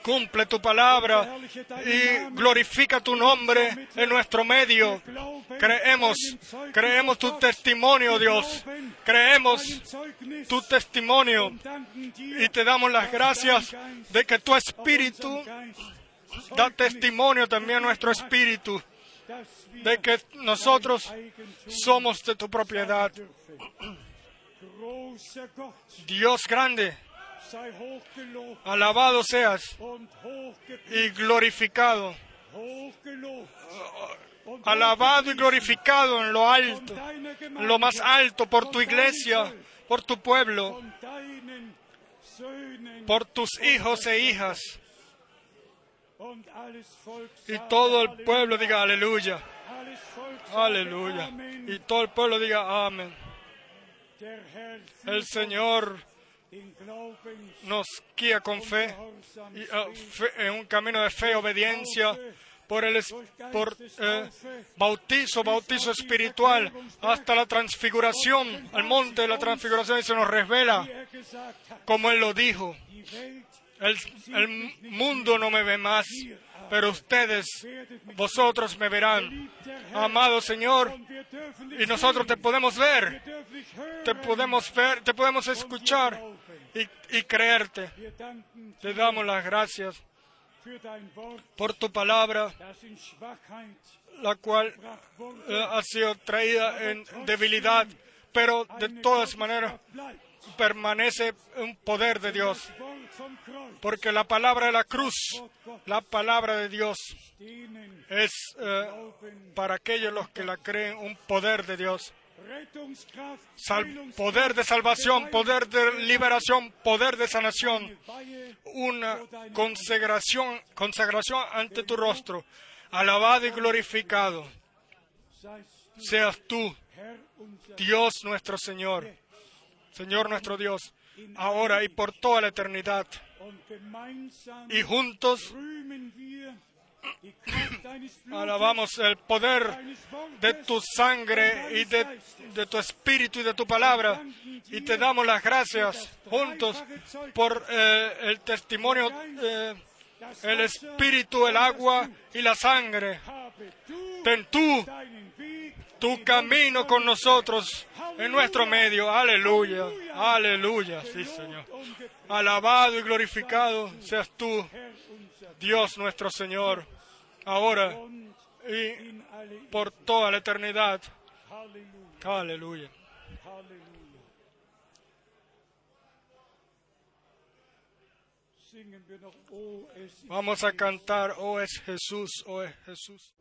cumple tu palabra y glorifica tu nombre en nuestro medio. Creemos, creemos tu testimonio, Dios. Creemos tu testimonio y te damos las gracias de que tu espíritu da testimonio también a nuestro espíritu de que nosotros somos de tu propiedad. Dios grande, Alabado seas y glorificado. Alabado y glorificado en lo alto, en lo más alto por tu iglesia, por tu pueblo, por tus hijos e hijas. Y todo el pueblo diga aleluya. Aleluya. Y todo el pueblo diga amén. El Señor nos guía con fe, y, ah, en un camino de fe, obediencia, por el eh, bautizo, bautizo espiritual, hasta la transfiguración, al monte de la transfiguración, y se nos revela, como Él lo dijo. el mundo no me ve más, pero ustedes, vosotros me verán. Amado Señor, y nosotros te podemos ver, te podemos ver, te podemos escuchar y, creerte. Te damos las gracias por tu palabra, la cual eh, ha sido traída en debilidad, pero de todas maneras permanece un poder de Dios. Porque la palabra de la cruz, la palabra de Dios, es eh, para aquellos los que la creen un poder de Dios. Poder de salvación, poder de liberación, poder de sanación, una consagración, consagración ante tu rostro, alabado y glorificado. Seas tú, Dios nuestro Señor Señor nuestro Dios, ahora y por toda la eternidad. Y juntos alabamos el poder de tu sangre y de, tu espíritu y de tu palabra. Y te damos las gracias juntos por eh, el testimonio, eh, el espíritu, el agua y la sangre. Ten tú tu camino con nosotros en nuestro medio. Aleluya, aleluya, sí Señor. Alabado y glorificado seas tú, Dios nuestro Señor, ahora y por toda la eternidad. Aleluya. Vamos a cantar, oh es Jesús, oh es Jesús.